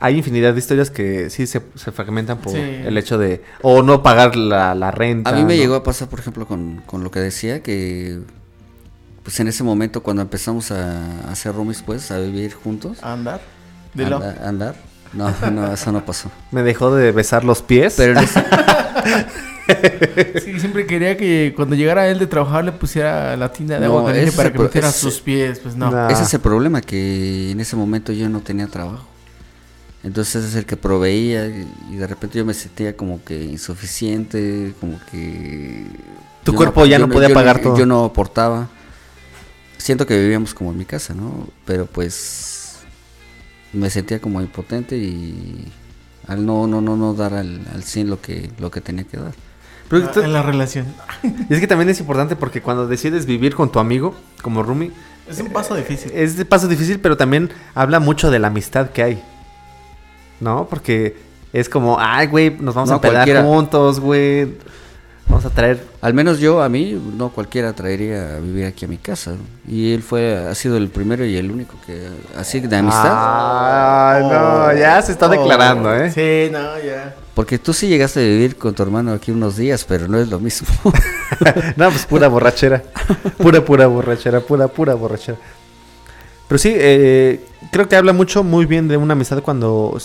S2: hay infinidad de historias que sí se, se fragmentan por
S3: Sí.
S2: el hecho de... O no pagar la, la renta.
S4: A mí me
S2: ¿no?
S4: llegó a pasar, por ejemplo, con, con lo que decía, que pues en ese momento cuando empezamos a, hacer roomies, pues, a vivir juntos,
S3: A andar. Dilo.
S4: anda- andar. No, <laughs> no, eso no pasó.
S2: Me dejó de besar los pies.
S4: Pero ese-
S3: Sí, siempre quería que cuando llegara él de trabajar le pusiera la tina de
S4: No,
S3: agua caliente para que metiera
S4: ese-
S3: sus pies. Pues no.
S2: Nah.
S4: ese es el problema, que en ese momento yo no tenía trabajo. Entonces es el que proveía y, de repente yo me sentía como que insuficiente, como que...
S2: Tu
S4: yo
S2: cuerpo ya no podía
S4: yo
S2: pagar todo.
S4: Yo no aportaba. Siento que vivíamos como en mi casa, ¿no? Pero pues me sentía como impotente y al no no no no dar al, al 100 lo que lo que tenía que dar.
S2: Pero
S3: Ah, en la relación.
S2: y <laughs> es que también es importante porque cuando decides vivir con tu amigo como roomie,
S3: Es un paso difícil.
S2: es de paso difícil, pero también habla mucho de la amistad que hay. ¿No? Porque es como, ay, güey, nos vamos
S4: No,
S2: a pedar
S4: cualquiera.
S2: juntos, güey. Vamos a traer.
S4: Al menos yo a mí no cualquiera traería a vivir aquí a mi casa y él fue ha sido el primero y el único que así de amistad.
S2: Ay, no, ya se está declarando, ¿eh?
S3: Sí, no, ya.
S4: Porque tú sí llegaste a vivir con tu hermano aquí unos días, pero no es lo mismo. <laughs>
S2: no, pues pura borrachera. Pura, pura borrachera, pura, pura borrachera. Pero sí, eh, creo que habla mucho, muy bien de una amistad cuando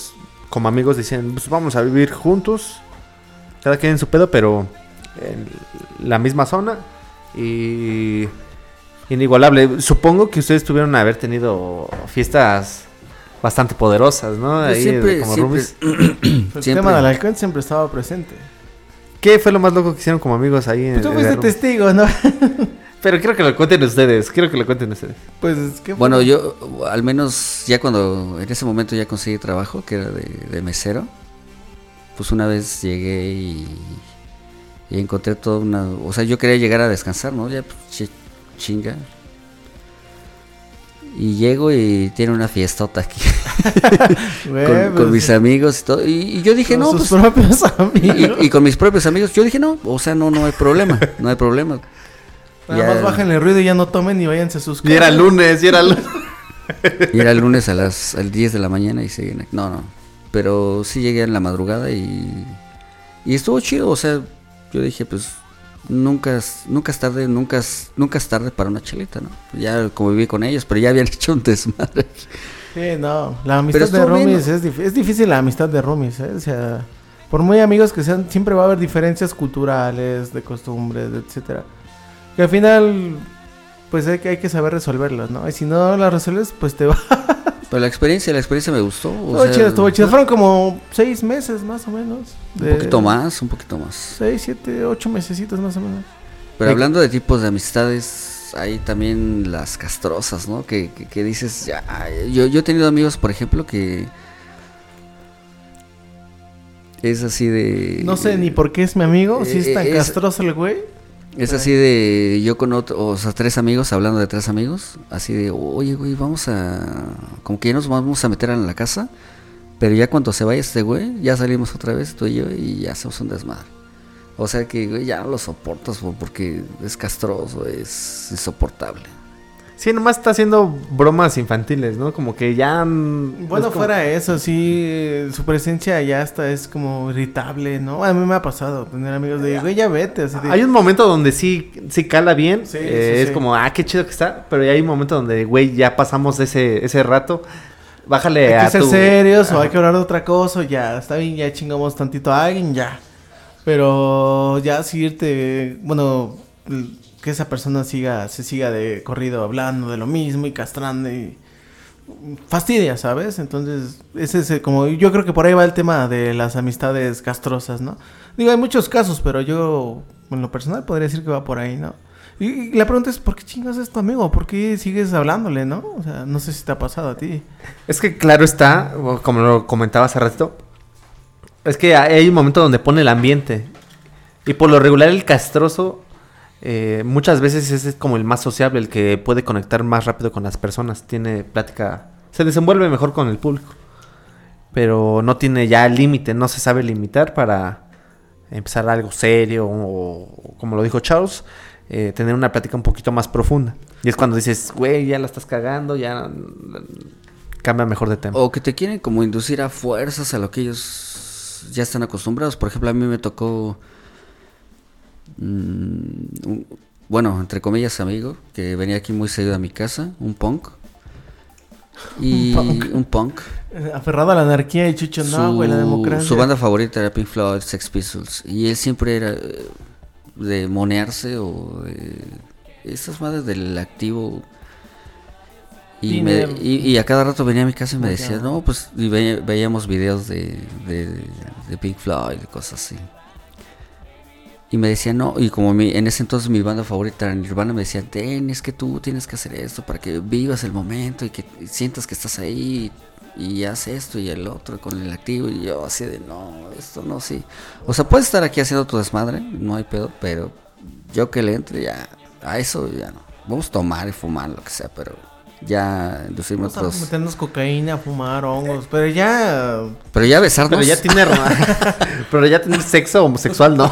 S2: como amigos dicen, pues vamos a vivir juntos, cada quien en su pedo, pero en la misma zona y inigualable. Supongo que ustedes tuvieron haber tenido fiestas bastante poderosas, ¿no?
S4: Pues
S2: Ahí,
S4: siempre,
S2: como
S4: siempre,
S2: roomies. <clears throat>
S3: El
S4: Siempre.
S3: tema del alcohol siempre estaba presente.
S2: ¿Qué fue lo más loco que hicieron como amigos ahí?
S3: Pues tú
S2: en-
S3: fuiste
S2: de roomies?
S3: testigo, ¿no? <laughs>
S2: Pero quiero que lo cuenten ustedes, quiero que lo cuenten ustedes.
S3: Pues, ¿qué fue?
S4: Bueno, yo al menos ya cuando en ese momento ya conseguí trabajo, que era de, de mesero, pues una vez llegué y, y encontré toda una... O sea, yo quería llegar a descansar, ¿no? Ya pues, chi- chinga. Y llego y tiene una fiestota aquí <laughs> con, con
S3: pues,
S4: mis amigos y todo. Y, y yo dije,
S3: con
S4: no,
S3: sus
S4: pues,
S3: propios amigos.
S4: y- y con mis propios amigos, yo dije, no, o sea, no, no hay problema, no hay problema. <laughs>
S3: Nada
S4: Ya-
S3: más bajen el ruido y ya no tomen y váyanse a sus
S2: Y era lunes, y era lunes. <laughs>
S4: Y era el lunes a las al 10 de la mañana y seguían aquí. No, no. Pero sí llegué en la madrugada y. Y estuvo chido. O sea, yo dije, pues. Nunca es, nunca es tarde, nunca es, nunca es tarde para una chelita, ¿no? Ya conviví con ellos, pero ya habían <laughs> hecho un desmadre.
S3: Sí, no. La amistad de roomies es, dif- es difícil la amistad de roomies, ¿eh? O sea, por muy amigos que sean, siempre va a haber diferencias culturales, de costumbres, etcétera. Que al final, pues hay que, hay que saber resolverlas, ¿no? Y si no las resuelves, pues te <laughs> va.
S4: Pero la experiencia, la experiencia me gustó. o
S3: Estuvo
S4: sea,
S3: chido, estuvo chido. Fueron como seis meses más o menos.
S4: Un poquito más, un poquito más.
S3: Seis, siete, ocho mesecitos más o menos.
S4: Pero hablando de tipos de amistades, hay también las castrosas, ¿no? Que, que, que dices, ya, yo, yo he tenido amigos, por ejemplo, que es así de...
S3: No sé ni por qué es mi amigo, si es
S4: Eh,
S3: tan
S4: es-
S3: castroso el güey.
S4: Es así de, yo con otro, o sea, tres amigos, hablando de tres amigos, así de, oye, güey, vamos a, como que ya nos vamos a meter en la casa, pero ya cuando se vaya este güey, ya salimos otra vez, tú y yo, y ya hacemos un desmadre. O sea que, güey, ya no lo soportas por- porque es castroso, es insoportable.
S2: Sí, nomás está haciendo bromas infantiles, ¿no? Como que ya... mm,
S3: Bueno,
S2: es como-
S3: fuera eso, sí, eh, su presencia ya hasta es como irritable, ¿no? A mí me ha pasado tener amigos de, güey, ya vete, así de...
S2: Hay un momento donde sí, sí cala bien.
S3: Sí,
S2: eh,
S3: sí,
S2: es
S3: sí.
S2: como, ah, qué chido que está. Pero hay un momento donde, güey, ya pasamos ese, ese rato. Bájale
S3: hay
S2: a
S3: que ser
S2: tu-
S3: serios o hay que hablar de otra cosa, ya, está bien, ya chingamos tantito a alguien, ya. Pero ya seguirte, bueno, l- que esa persona siga, se siga de corrido hablando de lo mismo y castrando y fastidia, ¿sabes? Entonces, ese es como, yo creo que por ahí va el tema de las amistades castrosas, ¿no? Digo, hay muchos casos, pero yo, en lo personal, podría decir que va por ahí, ¿no? Y, la pregunta es, ¿por qué chingas es tu amigo? ¿Por qué sigues hablándole, no? O sea, no sé si te ha pasado a ti.
S2: Es que claro está, como lo comentaba hace ratito, es que hay un momento donde pone el ambiente. Y por lo regular el castroso eh, muchas veces es como el más sociable, el que puede conectar más rápido con las personas. Tiene plática, se desenvuelve mejor con el público. Pero no tiene ya límite, no se sabe limitar para empezar algo serio o, como lo dijo Charles, eh, tener una plática un poquito más profunda. Y es cuando dices, güey, ya la estás cagando, ya mm, cambia mejor de tema.
S4: O que te quieren como inducir a fuerzas a lo que ellos ya están acostumbrados. Por ejemplo, a mí me tocó, un- bueno, entre comillas, amigo, que venía aquí muy seguido a mi casa, un punk. <laughs> Y
S3: Un punk.
S4: un punk.
S3: Eh, Aferrado a la anarquía y Chucho, no, güey, la democracia.
S4: su banda favorita era Pink Floyd, Sex Pistols. Y él siempre era eh, de monearse o de esas madres del activo. Y, me-
S3: Dinero.
S4: y, y a cada rato venía a mi casa y me decía, no, pues y ve- veíamos videos de, de, de Pink Floyd y cosas así. Y me decía, no, y como mi- en ese entonces mi banda favorita era Nirvana, me decía, Ten, es que tú tienes que hacer esto para que vivas el momento y que sientas que estás ahí y haz esto y el otro con el activo. Y yo así de, no, esto no, sí. O sea, puedes estar aquí haciendo tu desmadre, no hay pedo, pero yo que le entre ya, a eso ya no. Vamos a tomar y fumar, lo que sea, pero ya
S3: Vamos a
S4: otros...
S3: meternos cocaína, fumar hongos, pero ya...
S4: Pero ya besarnos...
S2: Pero ya tiene <laughs> pero ya tener sexo homosexual, ¿no.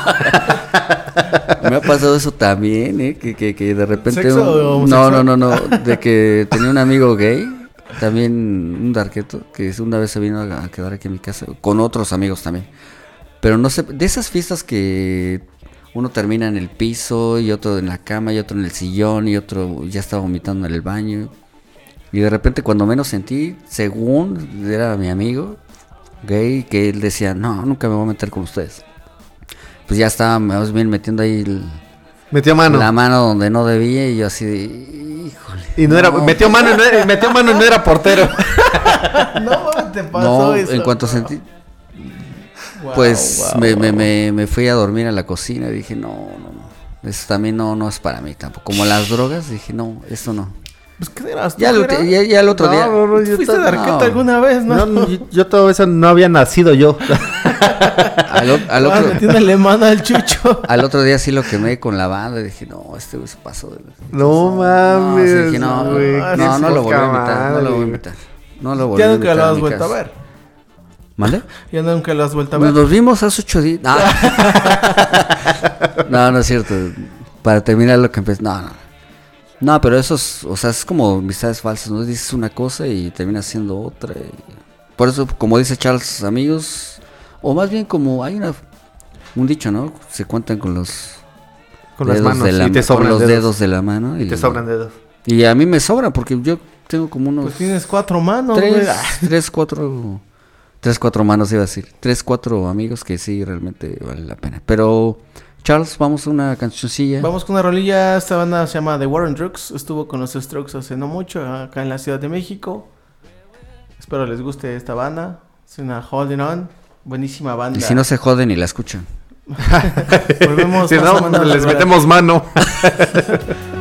S4: Me ha pasado eso también, ¿eh? Que, que, que de repente...
S3: ¿Sexo
S4: un- no, no, no, no. De que tenía un amigo gay, también un darqueto, que una vez se vino a, a quedar aquí en mi casa, con otros amigos también. Pero no sé, de esas fiestas que uno termina en el piso y otro en la cama y otro en el sillón y otro ya estaba vomitando en el baño. Y de repente cuando menos sentí, según era mi amigo gay, que él decía, no, nunca me voy a meter con ustedes. Pues ya estaba más bien metiendo ahí el-
S2: Metió mano.
S4: la mano donde no debía y yo así de, híjole.
S2: Y no era, metió mano y no era, metió mano y no era portero. <laughs>
S3: No, te pasó
S4: No,
S3: eso.
S4: en cuanto sentí, pues me, me, me fui a dormir a la cocina y dije, no, no, no. Eso también no, no es para mí tampoco. Como las drogas, dije, no, esto no.
S3: Pues, ¿qué eras?
S4: Ya,
S3: ¿Tú,
S4: lo- ya, ya el otro
S2: No,
S4: día.
S2: no, no, yo
S3: ¿Fuiste de arqueta
S4: no.
S3: alguna vez, no?
S2: No, yo, yo todo eso no había nacido yo. <laughs>
S4: Al, al
S3: Ah,
S4: otro,
S3: metiendo alemana al chucho. <laughs>
S4: al otro día sí lo quemé con la banda y dije, no, este güey se pasó. de-
S2: No
S4: sí,
S2: mames.
S4: dije, no,
S2: güey,
S4: no, no, lo volví a invitar, no lo voy a invitar. No lo volví
S3: Ya
S4: a
S3: nunca
S4: invitar
S3: lo
S4: a
S3: has
S4: mi
S3: vuelto a ver.
S4: ¿Mande?
S3: Ya nunca lo has vuelto a ver.
S4: nos vimos hace ocho días. <laughs> No. no, no es cierto. Para terminar lo que empecé. No, no. No, pero eso es, o sea, es como amistades falsas, ¿no? Dices una cosa y terminas siendo otra. y- Por eso, como dice Charles, amigos, o más bien como hay una, un dicho, ¿no? Se cuentan con los
S2: Con las
S4: dedos
S2: manos
S4: de la
S2: y te sobran
S4: con los
S2: dedos.
S4: dedos de la mano.
S2: Y te sobran dedos.
S4: Y a mí me sobran porque yo tengo como unos
S3: Pues tienes cuatro manos,
S4: tres,
S3: güey. <laughs>
S4: Tres, cuatro, tres, cuatro manos iba a decir, tres, cuatro amigos que sí realmente vale la pena. Pero Charles, vamos a una cancioncilla.
S3: Vamos con una rolilla. Esta banda se llama The War on Drugs. Estuvo con los Strokes hace no mucho acá en la Ciudad de México. Espero les guste esta banda. Es una Holding On. Buenísima banda.
S4: Y si no se joden y la escuchan. <laughs>
S3: Volvemos <laughs>
S2: Si no, les metemos mano. <laughs>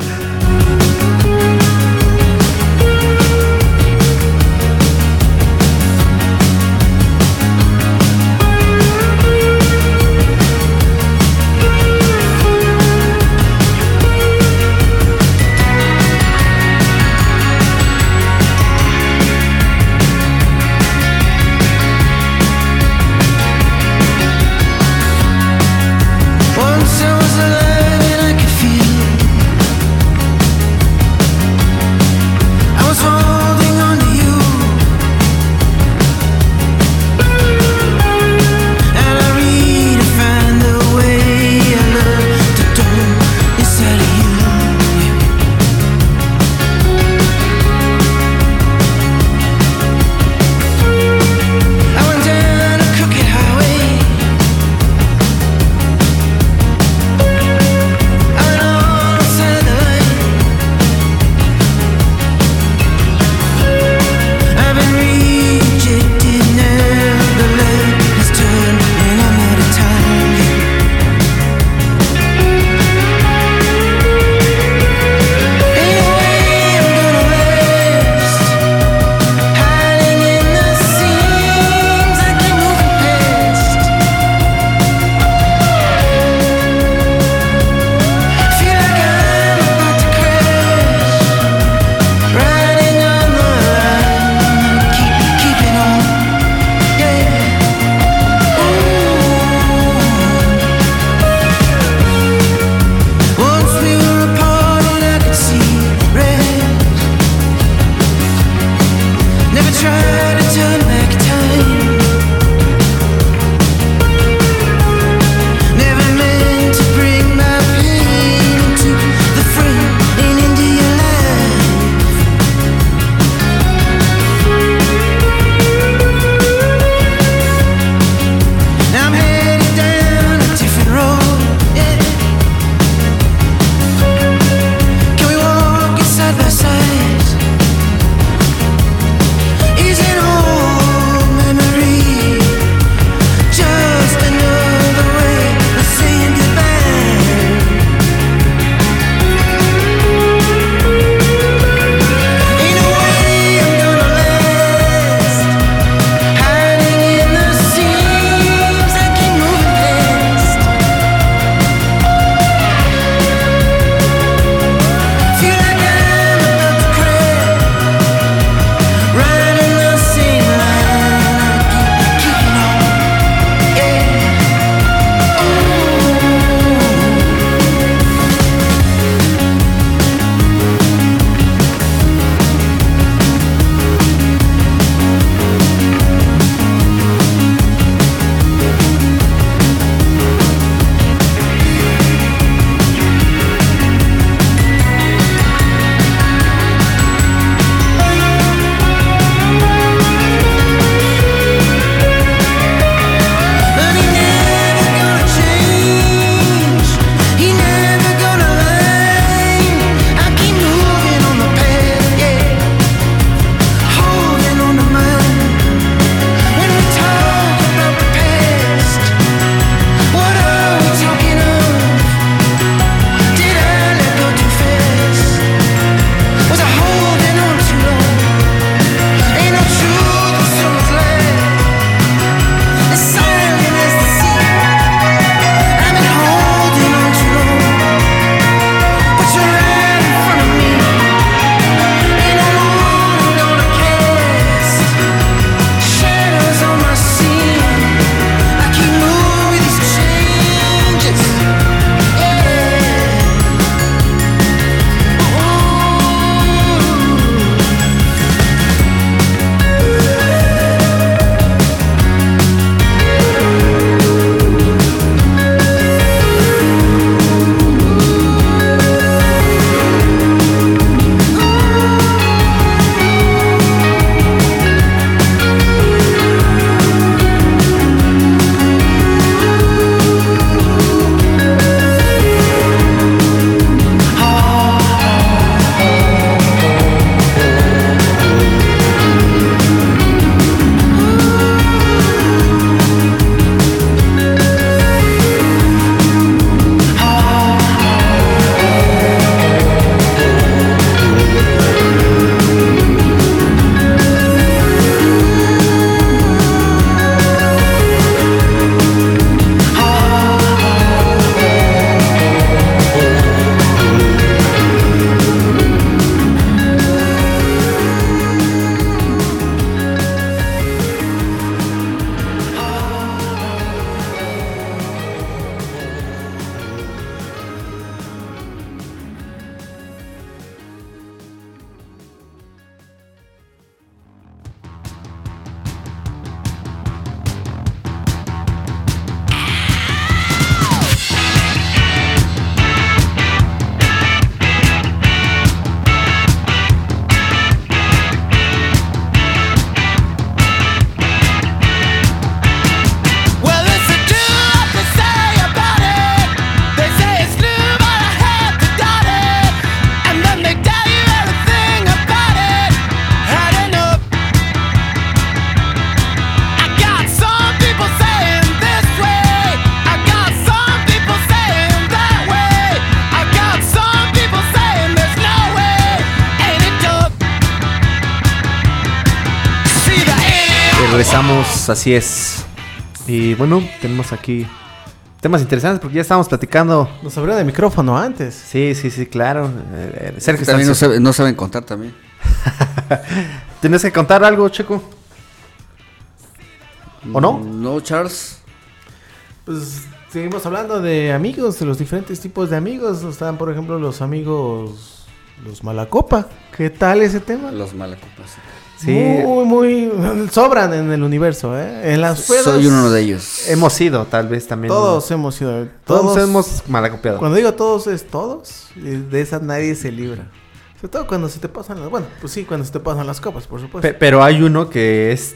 S2: Regresamos, así es. Y bueno, tenemos aquí temas interesantes porque ya estábamos platicando.
S3: Nos abrió de micrófono antes.
S2: Sí, sí, sí, claro. Eh, eh, Sergio
S4: También no,
S2: está-
S4: sabe- no saben contar también. <laughs>
S2: ¿Tienes que contar algo, Checo? ¿O no?
S4: No, Charles.
S3: Pues seguimos hablando de amigos, de los diferentes tipos de amigos. Están, por ejemplo, los amigos, los malacopa. ¿Qué tal ese tema?
S4: Los malacopas.
S2: Sí.
S3: Muy, muy... Sobran en el universo, ¿eh? En las pedas...
S4: Soy uno de ellos.
S2: Hemos sido, tal vez también.
S3: Todos hemos sido...
S2: Todos,
S3: Todos,
S2: hemos malacopiado.
S3: Cuando digo todos es todos. y De esa nadie se libra. Sobre todo cuando se te pasan las... Bueno, pues sí, cuando se te pasan las copas, por supuesto.
S2: Pe- pero hay uno que es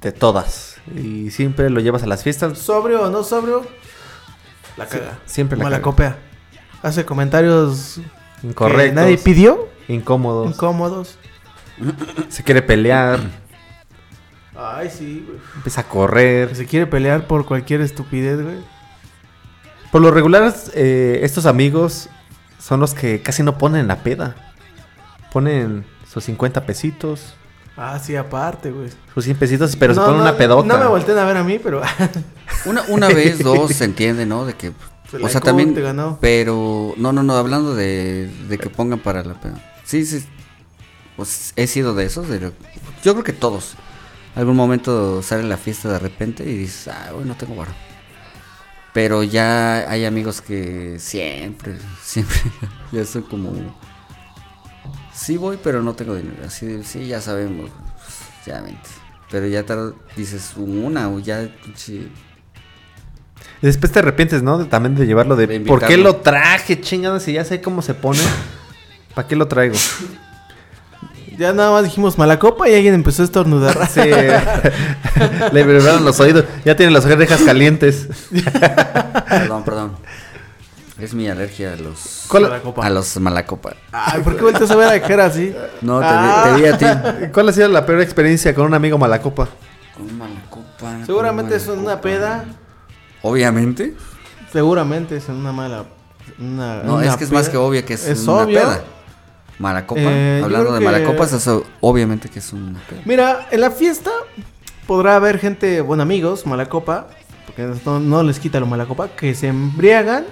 S2: de todas. Y siempre lo llevas a las fiestas.
S3: sobrio o no sobrio, la caga.
S2: siempre la
S3: Malacopea. Hace comentarios que
S2: Incorrectos.
S3: nadie pidió,
S2: Incómodos.
S3: incómodos.
S2: Se quiere pelear.
S3: Ay, sí, güey.
S2: Empieza a correr.
S3: Se quiere pelear por cualquier estupidez, güey.
S2: Por lo regular, eh, estos amigos son los que casi no ponen la peda. Ponen sus 50 pesitos,
S3: Ah, sí, aparte, güey.
S2: sus 100 pesitos, pero
S3: No,
S2: se ponen
S3: no,
S2: una pedota.
S3: No me volteen a ver a mí, pero... <laughs>
S4: Una, una vez, dos, se entiende, ¿no? De que. O sea, también.
S3: te ganó.
S4: Pero. No, no, no, hablando de, de que pongan para la peda. Sí, sí. Pues he sido de esos. de lo- yo creo que todos. Algún momento sale la fiesta de repente y dices, ah, hoy no tengo barro. Pero ya hay amigos que siempre, <laughs> siempre, ya son como. Sí voy, pero no tengo dinero. Así sí, ya sabemos. Ya vente. Pero ya dices una o ya.
S2: Y después te arrepientes, ¿no? También de llevarlo de...
S4: De
S2: ¿Por qué lo traje, chingados? Si ya sé cómo se pone. ¿Para qué lo traigo? <laughs>
S3: ya nada más dijimos malacopa y alguien empezó a estornudar.
S2: Sí. Le vibraron los oídos. Ya tiene las orejas calientes.
S4: Perdón, perdón. Es mi alergia a los.
S2: ¿Cuál-
S3: Malacopa.
S4: A los malacopa.
S3: Ay, ¿por qué volteas a ver a Jera así?
S4: No, te,
S3: Ah.
S4: vi- te vi a ti.
S2: ¿Cuál ha sido la peor experiencia con un amigo malacopa?
S4: Con malacopa.
S3: Seguramente es una peda.
S4: Obviamente.
S3: Seguramente es una mala. Una,
S4: No,
S3: una
S4: es que es más que obvio que es,
S3: Es
S4: una
S3: obvio.
S4: peda. Malacopa.
S3: Eh,
S4: Hablando de
S3: que-
S4: malacopas, eso obviamente que es peda.
S3: Mira, en la fiesta podrá haber gente, bueno, amigos, malacopa, porque no, no les quita lo malacopa, que se embriagan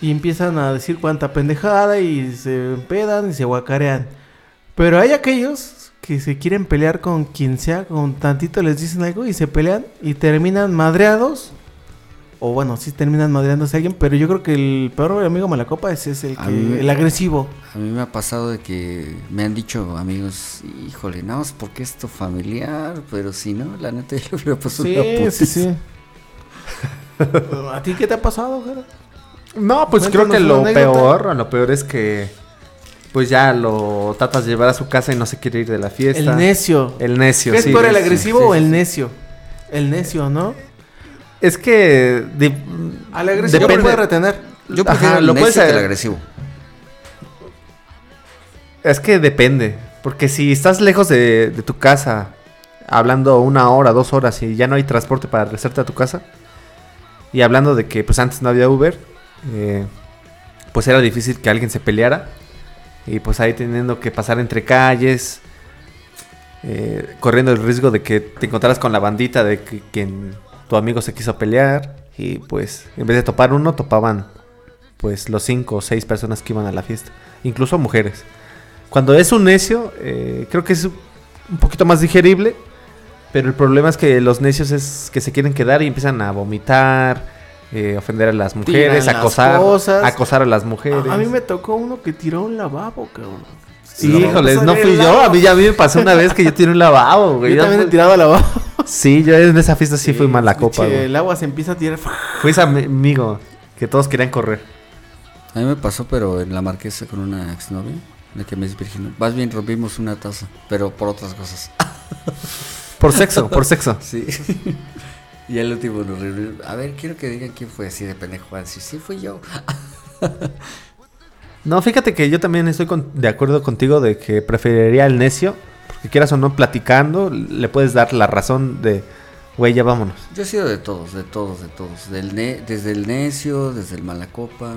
S3: y empiezan a decir cuánta pendejada y se empedan y se guacarean. Pero hay aquellos que se quieren pelear con quien sea, con tantito les dicen algo y se pelean y terminan madreados. O bueno, sí terminan madreándose a alguien, pero yo creo que el peor amigo malacopa es, es el, que,
S4: mí-
S3: el agresivo.
S4: A mí me ha pasado de que me han dicho amigos, híjole, nada más porque es tu familiar, pero si no, la neta yo le hubiera puesto
S3: Sí,
S4: una
S3: sí, sí. ¿A ti qué te ha pasado, Jera?
S2: No, pues
S3: Cuéntanos
S2: creo que lo peor, lo peor es que pues ya lo tratas de llevar a su casa y no se quiere ir de la fiesta.
S3: El necio.
S2: El necio,
S3: ¿Qué es
S2: sí,
S3: peor, el agresivo
S2: sí,
S3: o el necio? El necio, ¿no?
S2: Es que de-
S3: Al agresivo
S2: Depende.
S3: lo puede retener.
S4: Yo prefiero
S2: Ajá,
S4: el
S2: lo puedes
S4: que el agresivo.
S2: es que depende, porque si estás lejos de, de tu casa hablando una hora, dos horas y ya no hay transporte para regresarte a tu casa y hablando de que pues antes no había Uber, eh, pues era difícil que alguien se peleara y pues ahí teniendo que pasar entre calles, eh, corriendo el riesgo de que te encontraras con la bandita de que quien tu amigo se quiso pelear y pues en vez de topar uno topaban pues los cinco o seis personas que iban a la fiesta, incluso mujeres. Cuando es un necio, eh, creo que es un poquito más digerible, pero el problema es que los necios es que se quieren quedar y empiezan a vomitar, eh, ofender a las mujeres,
S3: Tiran las
S2: acosar,
S3: cosas.
S2: acosar a las mujeres.
S3: A, a mí me tocó uno que tiró un lavabo, cabrón.
S2: Sí, híjoles, no fui yo, a mí ya a mí me pasó una vez que yo tiré un lavabo, güey.
S3: Yo también he tirado lavabo.
S2: Sí, yo en esa fiesta sí, fui mala copa, güey.
S3: El agua se empieza a tirar.
S2: Fui ese amigo que todos querían correr.
S4: A mí me pasó, pero en la marquesa con una exnovia, de que me desvirginó. Más bien rompimos una taza, pero por otras cosas. <laughs>
S2: Por sexo, por sexo.
S4: Sí. <laughs> y el último nos reunimos. A ver, quiero que digan quién fue así de pendejo. Sí, sí, fui yo. <laughs>
S2: No, fíjate que yo también estoy con- de acuerdo contigo de que preferiría el necio, porque quieras o no platicando, le puedes dar la razón de, güey, ya vámonos.
S4: Yo he sido de todos, de todos, de todos. Del ne- desde el necio, desde el malacopa.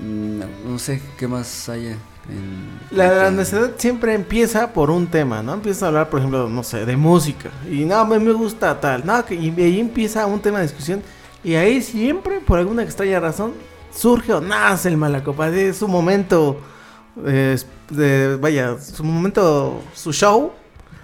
S4: Mm, No, no sé qué más haya. en-
S3: La, necesidad siempre empieza por un tema, ¿no? Empieza a hablar, por ejemplo, no sé, de música. Y no, me, me gusta tal. No, que, y ahí empieza un tema de discusión. Y ahí siempre, por alguna extraña razón, surge o nace el malacopa. Es su momento, eh, de, vaya, su momento, su show.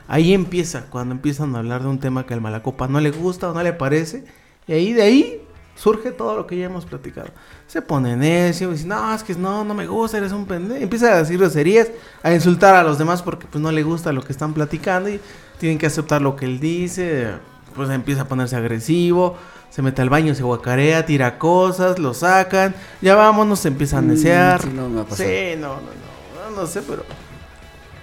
S3: Ahí empieza, cuando empiezan a hablar de un tema que al malacopa no le gusta o no le parece. Y ahí de ahí surge todo lo que ya hemos platicado. Se pone necio, dice, no, es que no, no me gusta, eres un pendejo. Empieza a decir groserías, a insultar a los demás porque pues no le gusta lo que están platicando y tienen que aceptar lo que él dice. Pues empieza a ponerse agresivo, se mete al baño, se guacarea, tira cosas, lo sacan, ya vámonos, se empieza a
S4: Mm,
S3: necear.
S4: sí, no me ha pasado.
S3: Sí, no, no, no, no, no sé, pero...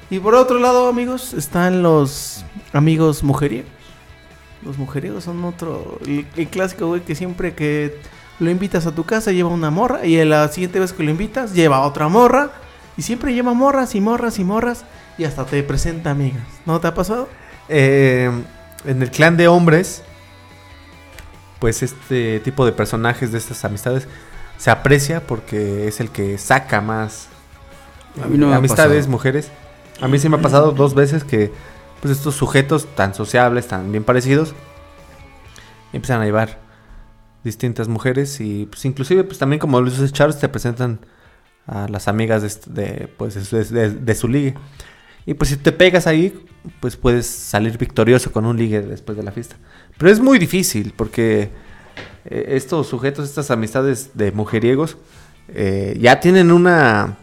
S3: Y por otro lado, amigos, están los amigos mujeriegos. Los mujeriegos son otro. El, el clásico, güey, que siempre que lo invitas a tu casa lleva una morra. Y la siguiente vez que lo invitas lleva otra morra. Y siempre lleva morras y morras y morras. Y hasta te presenta amigas. ¿No te ha pasado?
S2: Eh, en el clan de hombres, pues este tipo de personajes de estas amistades se aprecia porque es el que saca más
S4: A mí no me ha
S2: amistades, mujeres. A mí sí me ha pasado dos veces que pues estos sujetos tan sociables, tan bien parecidos, empiezan a llevar distintas mujeres y pues inclusive pues también como dice Charles te presentan a las amigas de, est- de, pues de, de- de su ligue. Y pues si te pegas ahí, pues puedes salir victorioso con un ligue después de la fiesta. Pero es muy difícil porque eh, estos sujetos, estas amistades de mujeriegos, eh, ya tienen una,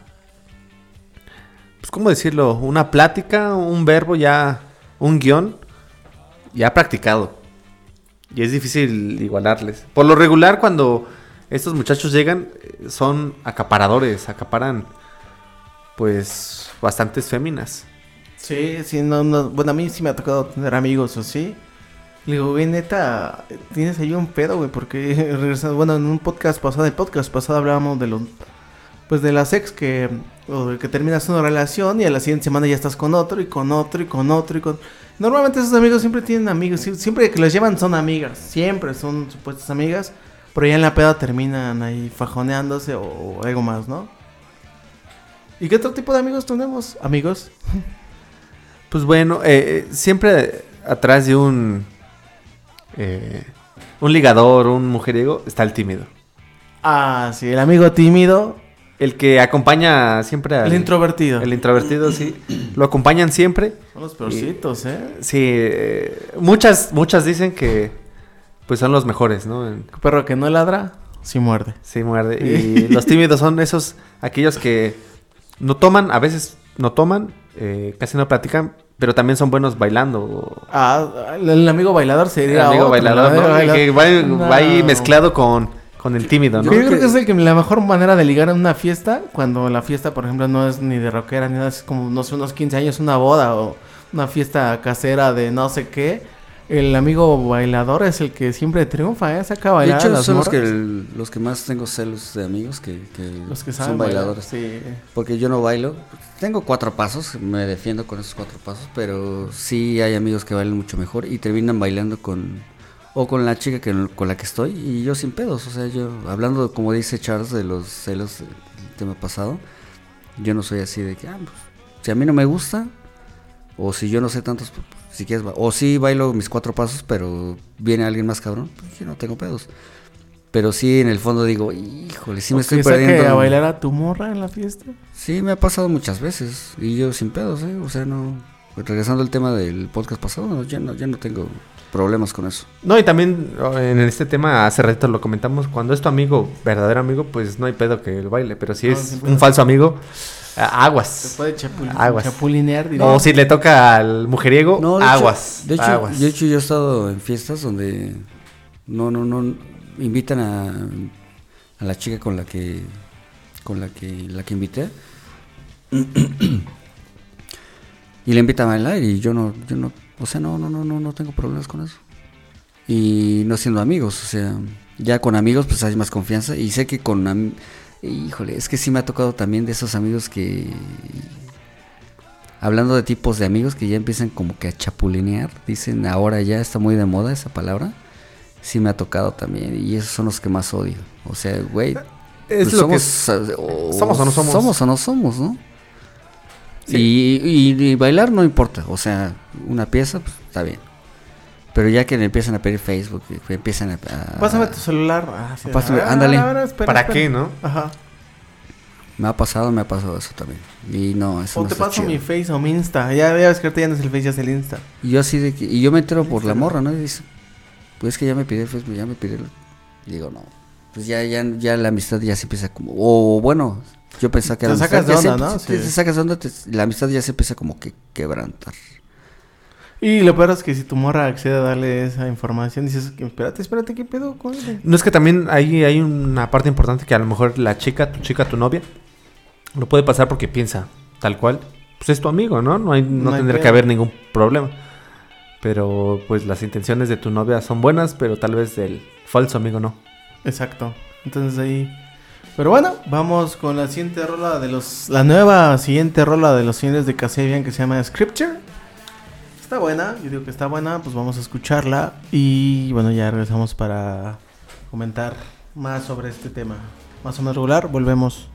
S2: pues cómo decirlo, una plática, un verbo ya, un guion ya practicado. Y es difícil igualarles. Por lo regular, cuando estos muchachos llegan, eh, son acaparadores, acaparan pues bastantes féminas.
S3: Sí, sí, no, no. Bueno, a mí sí me ha tocado tener amigos o sí. Le digo, güey, neta, tienes ahí un pedo, güey, porque <laughs> regresando, bueno, en un podcast pasado, el podcast pasado hablábamos de los, pues de las ex que, o que terminas una relación y a la siguiente semana ya estás con otro y con otro y con otro y con... Normalmente esos amigos siempre tienen amigos, sie- siempre que los llevan son amigas, siempre son supuestas amigas, pero ya en la peda terminan ahí fajoneándose o, o algo más, ¿no? ¿Y qué otro tipo de amigos tenemos? Amigos.
S2: Pues bueno, eh, eh, siempre atrás de un eh, un ligador, un mujeriego, está el tímido.
S3: Ah, sí, el amigo tímido,
S2: El que acompaña siempre al
S3: el introvertido.
S2: el introvertido, sí. Lo acompañan siempre.
S3: Son los peorcitos, ¿eh?
S2: Sí, eh, muchas, muchas dicen que pues son los mejores, ¿no?
S3: Un perro que no ladra, sí muerde.
S2: Sí, muerde. Y <laughs> los tímidos son esos, aquellos que no toman, a veces no toman, eh, casi no platican, pero también son buenos bailando.
S3: Ah, el, el amigo bailador
S2: El
S3: sería
S2: amigo
S3: otro,
S2: bailador,
S3: ¿no? Bailador.
S2: Que va, va ahí mezclado con, con el tímido, ¿no?
S3: Yo creo que es el que la mejor manera de ligar en una fiesta, cuando la fiesta, por ejemplo, no es ni de rockera ni nada, es como, no sé, unos 15 años, una boda o una fiesta casera de no sé qué. El amigo bailador es el que siempre triunfa, ¿eh? Saca a
S4: De
S3: bailar a
S4: hecho,
S3: las
S4: son los que, los que más tengo celos de amigos que, que
S3: Los que saben
S4: son
S3: bailar,
S4: bailadores.
S3: Sí.
S4: Porque yo no bailo. Tengo cuatro pasos, me defiendo con esos cuatro pasos, pero sí hay amigos que bailan mucho mejor y terminan bailando con o con la chica que, con la que estoy y yo sin pedos. O sea, yo hablando, como dice Charles, de los celos del tema pasado, yo no soy así de que, ah, pues, si a mí no me gusta, o si yo no sé tantos, pues, si quieres, ba- o si bailo mis cuatro pasos, pero viene alguien más cabrón, pues yo no tengo pedos. Pero sí, en el fondo digo, híjole, sí me
S3: ¿O
S4: estoy
S3: que
S4: perdiendo.
S3: a bailar a tu morra en la fiesta?
S4: Sí, me ha pasado muchas veces y yo sin pedos, ¿eh? O sea, no... Regresando al tema del podcast pasado, no, ya, no, ya no tengo problemas con eso.
S2: No, y también oh, en este tema, hace rato lo comentamos, cuando es tu amigo, verdadero amigo, pues no hay pedo que el baile, pero si
S3: No,
S2: es un falso amigo, a-
S3: Se
S2: aguas.
S3: puede chapul-
S2: Aguas.
S3: chapulinear.
S2: O si le toca al mujeriego,
S4: No, de
S2: aguas.
S4: Hecho, de, hecho,
S2: aguas.
S4: de hecho, yo he estado en fiestas donde no, no, no invitan a, a la chica con la que con la que la que invité <clears throat> y le invitan a bailar y yo no, yo no, o sea, no, no, no, no, no tengo problemas con eso. Y no siendo amigos, o sea, ya con amigos pues hay más confianza y sé que con híjole, es que sí me ha tocado también de esos amigos que hablando de tipos de amigos que ya empiezan como que a chapulinear, dicen ahora ya está muy de moda esa palabra. Sí me ha tocado también y esos son los que más odio. O sea, güey,
S2: es
S4: pues
S2: lo que
S4: somos, o-
S2: somos o no somos.
S4: Somos o no somos, ¿no? Y, y- y bailar no importa, o sea, una pieza, pues está bien. Pero ya que le empiezan a pedir Facebook, empiezan a... a-
S7: Pásame tu celular. Ah, sí.
S4: Pásame,
S7: Ah,
S4: ándale.
S7: espera,
S2: ¿Para
S7: espera.
S2: qué, no?
S7: Ajá.
S4: Me ha pasado, me ha pasado eso también. Y no, eso
S7: O
S4: no
S7: te paso
S4: chido.
S7: mi Face o mi Insta. Ya ves que ahorita ya no es el Face, ya es el Insta.
S4: Y yo así de que, y yo me entero por la morra, ¿no? Y dice, pues es que ya me pide el Facebook, ya me pide el... Digo, no. Pues ya, ya, ya la amistad ya se empieza como, o bueno, yo pensaba que
S7: Te
S4: la
S7: sacas
S4: amistad
S7: de
S4: ya
S7: onda, ¿no?
S4: te-
S7: Sí.
S4: te sacas de onda, te- la amistad ya se empieza como que quebrantar.
S7: Y lo peor es que si tu morra accede a darle esa información, dices, espérate, espérate, ¿qué pedo?
S2: No es que también ahí hay una parte importante que a lo mejor la chica, tu chica, tu novia, lo puede pasar porque piensa tal cual. Pues es tu amigo, ¿no? No, hay, no,
S7: No hay
S2: tendría que haber ningún problema. Pero pues las intenciones de tu novia son buenas, pero tal vez del falso amigo no.
S7: Exacto. Entonces ahí. Pero bueno, vamos con la siguiente rola de los. La nueva siguiente rola de los señores de Casabian que se llama Scripture. Está buena, yo digo que está buena, pues vamos a escucharla. Y bueno, ya regresamos para comentar más sobre este tema. Más o menos regular, volvemos.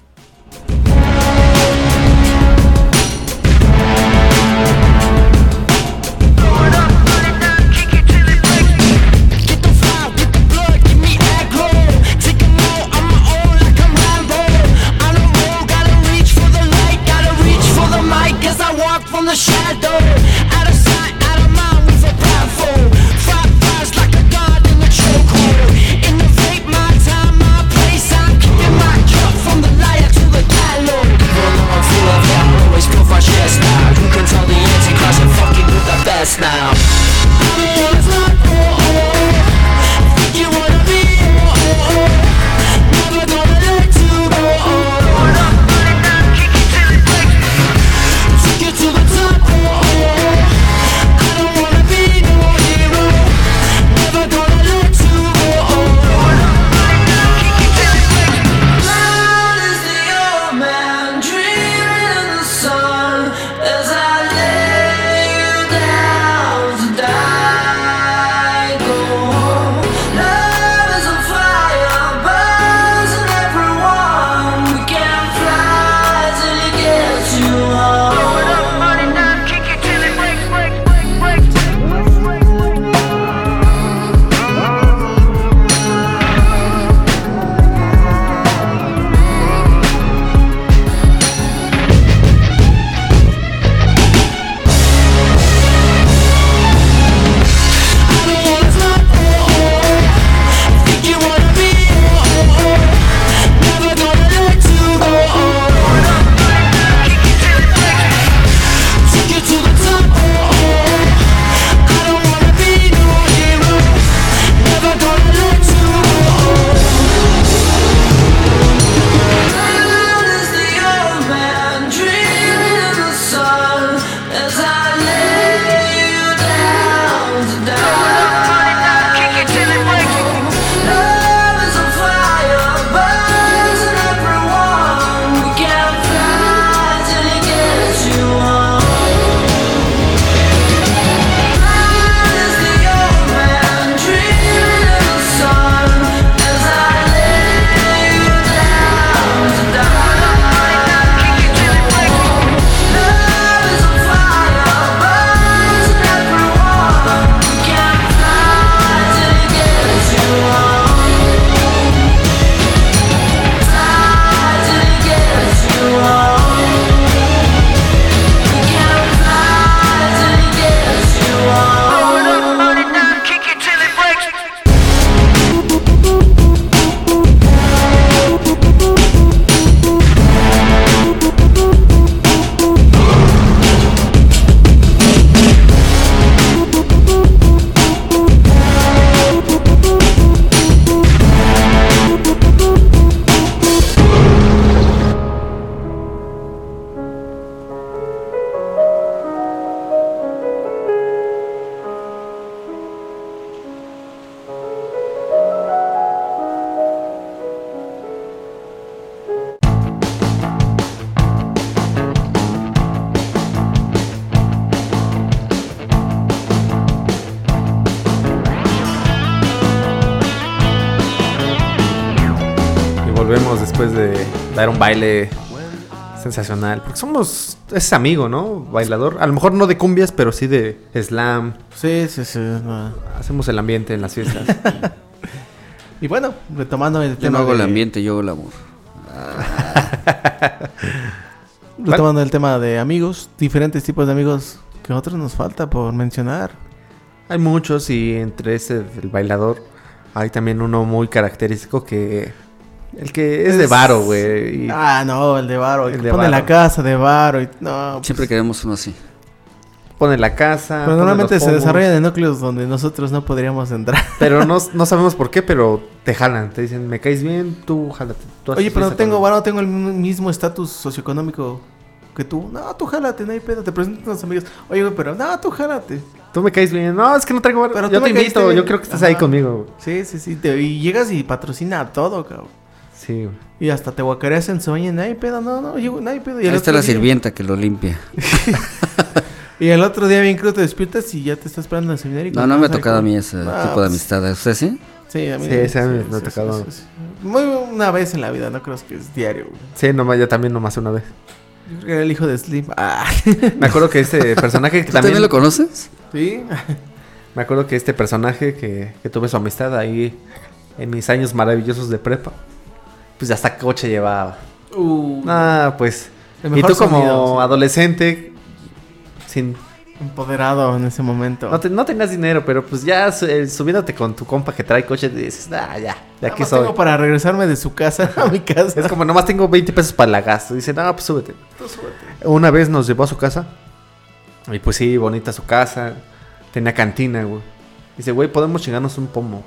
S2: Después de dar un baile sensacional. Porque somos. Es amigo, ¿no? Bailador. A lo mejor no de cumbias, pero sí de slam.
S3: Sí, sí, sí. no.
S2: Hacemos el ambiente en las fiestas. <laughs>
S3: Y bueno, retomando el
S4: Yo
S3: tema.
S4: no hago el ambiente, yo hago el amor. <laughs>
S3: Retomando el tema de amigos, diferentes tipos de amigos que otros nos falta por mencionar.
S2: hay muchos y entre ese, el bailador, hay también uno muy característico que. El que es, de varo, güey. y-
S3: Ah, no, el de Varo. El,
S2: El
S3: que
S2: de
S3: pone
S2: Varo.
S3: la casa de Varo. y- No, pues,
S4: Siempre queremos uno así.
S2: Pone la casa.
S3: pero
S2: pone
S3: normalmente
S2: los
S3: se desarrollan en núcleos donde nosotros no podríamos entrar. <laughs>
S2: Pero no, <laughs> no sabemos por qué, pero te jalan. Te dicen, me caes bien, tú jálate. tú
S3: Oye, pero no tengo
S2: conmigo".
S3: Varo, tengo el mismo estatus socioeconómico que tú. No, tú jálate, no hay pedo. Te presento a los amigos. Oye, güey, pero no, tú jálate.
S2: Tú me caes bien. No, es que no traigo varo.
S3: Pero
S2: Yo
S3: tú
S2: te invito, yo creo que estés ahí conmigo. güey.
S3: Sí, sí, sí. te- y llegas y patrocina todo, cabrón.
S2: Sí, güey.
S3: Y hasta te guacareas baño, no hay pedo, no, no, yo, no hay pedo. Y
S4: Ahí está la
S3: día-
S4: sirvienta que lo limpia. <laughs>
S3: Y el otro día bien crudo te despiertas y ya te estás esperando en el seminario.
S4: No, no me ha tocado a mí ese tipo de
S3: pues,
S4: amistad. ¿A ¿Usted sí?
S3: Sí, a mí
S2: Sí, me ha tocado.
S3: Muy una vez en la vida, no creo que es diario. güey.
S2: Sí, nomás, yo también nomás una vez.
S3: Yo creo que era el hijo de Slim. Ah, <laughs>
S2: Me acuerdo que este personaje que
S4: ¿Tú
S2: también...
S4: también lo conoces?
S3: sí.
S2: Me acuerdo que este personaje que, que tuve su amistad ahí en mis años maravillosos de prepa, pues hasta coche llevaba.
S3: Uh,
S2: Ah, pues. Y tú como
S3: sonido, sí.
S2: adolescente, sin...
S3: empoderado en ese momento.
S2: No, te- no tenías dinero, pero pues ya su- subiéndote con tu compa que trae coche, dices, ah, ya, de aquí soy.
S3: tengo para regresarme de su casa <laughs> a mi casa.
S2: Es como, nomás tengo 20 pesos para la gasto. Dice, no, pues súbete.
S3: Tú súbete.
S2: Una vez nos llevó a su casa. Y pues sí, bonita su casa. Tenía cantina, güey. Dice, güey, podemos chingarnos un pomo.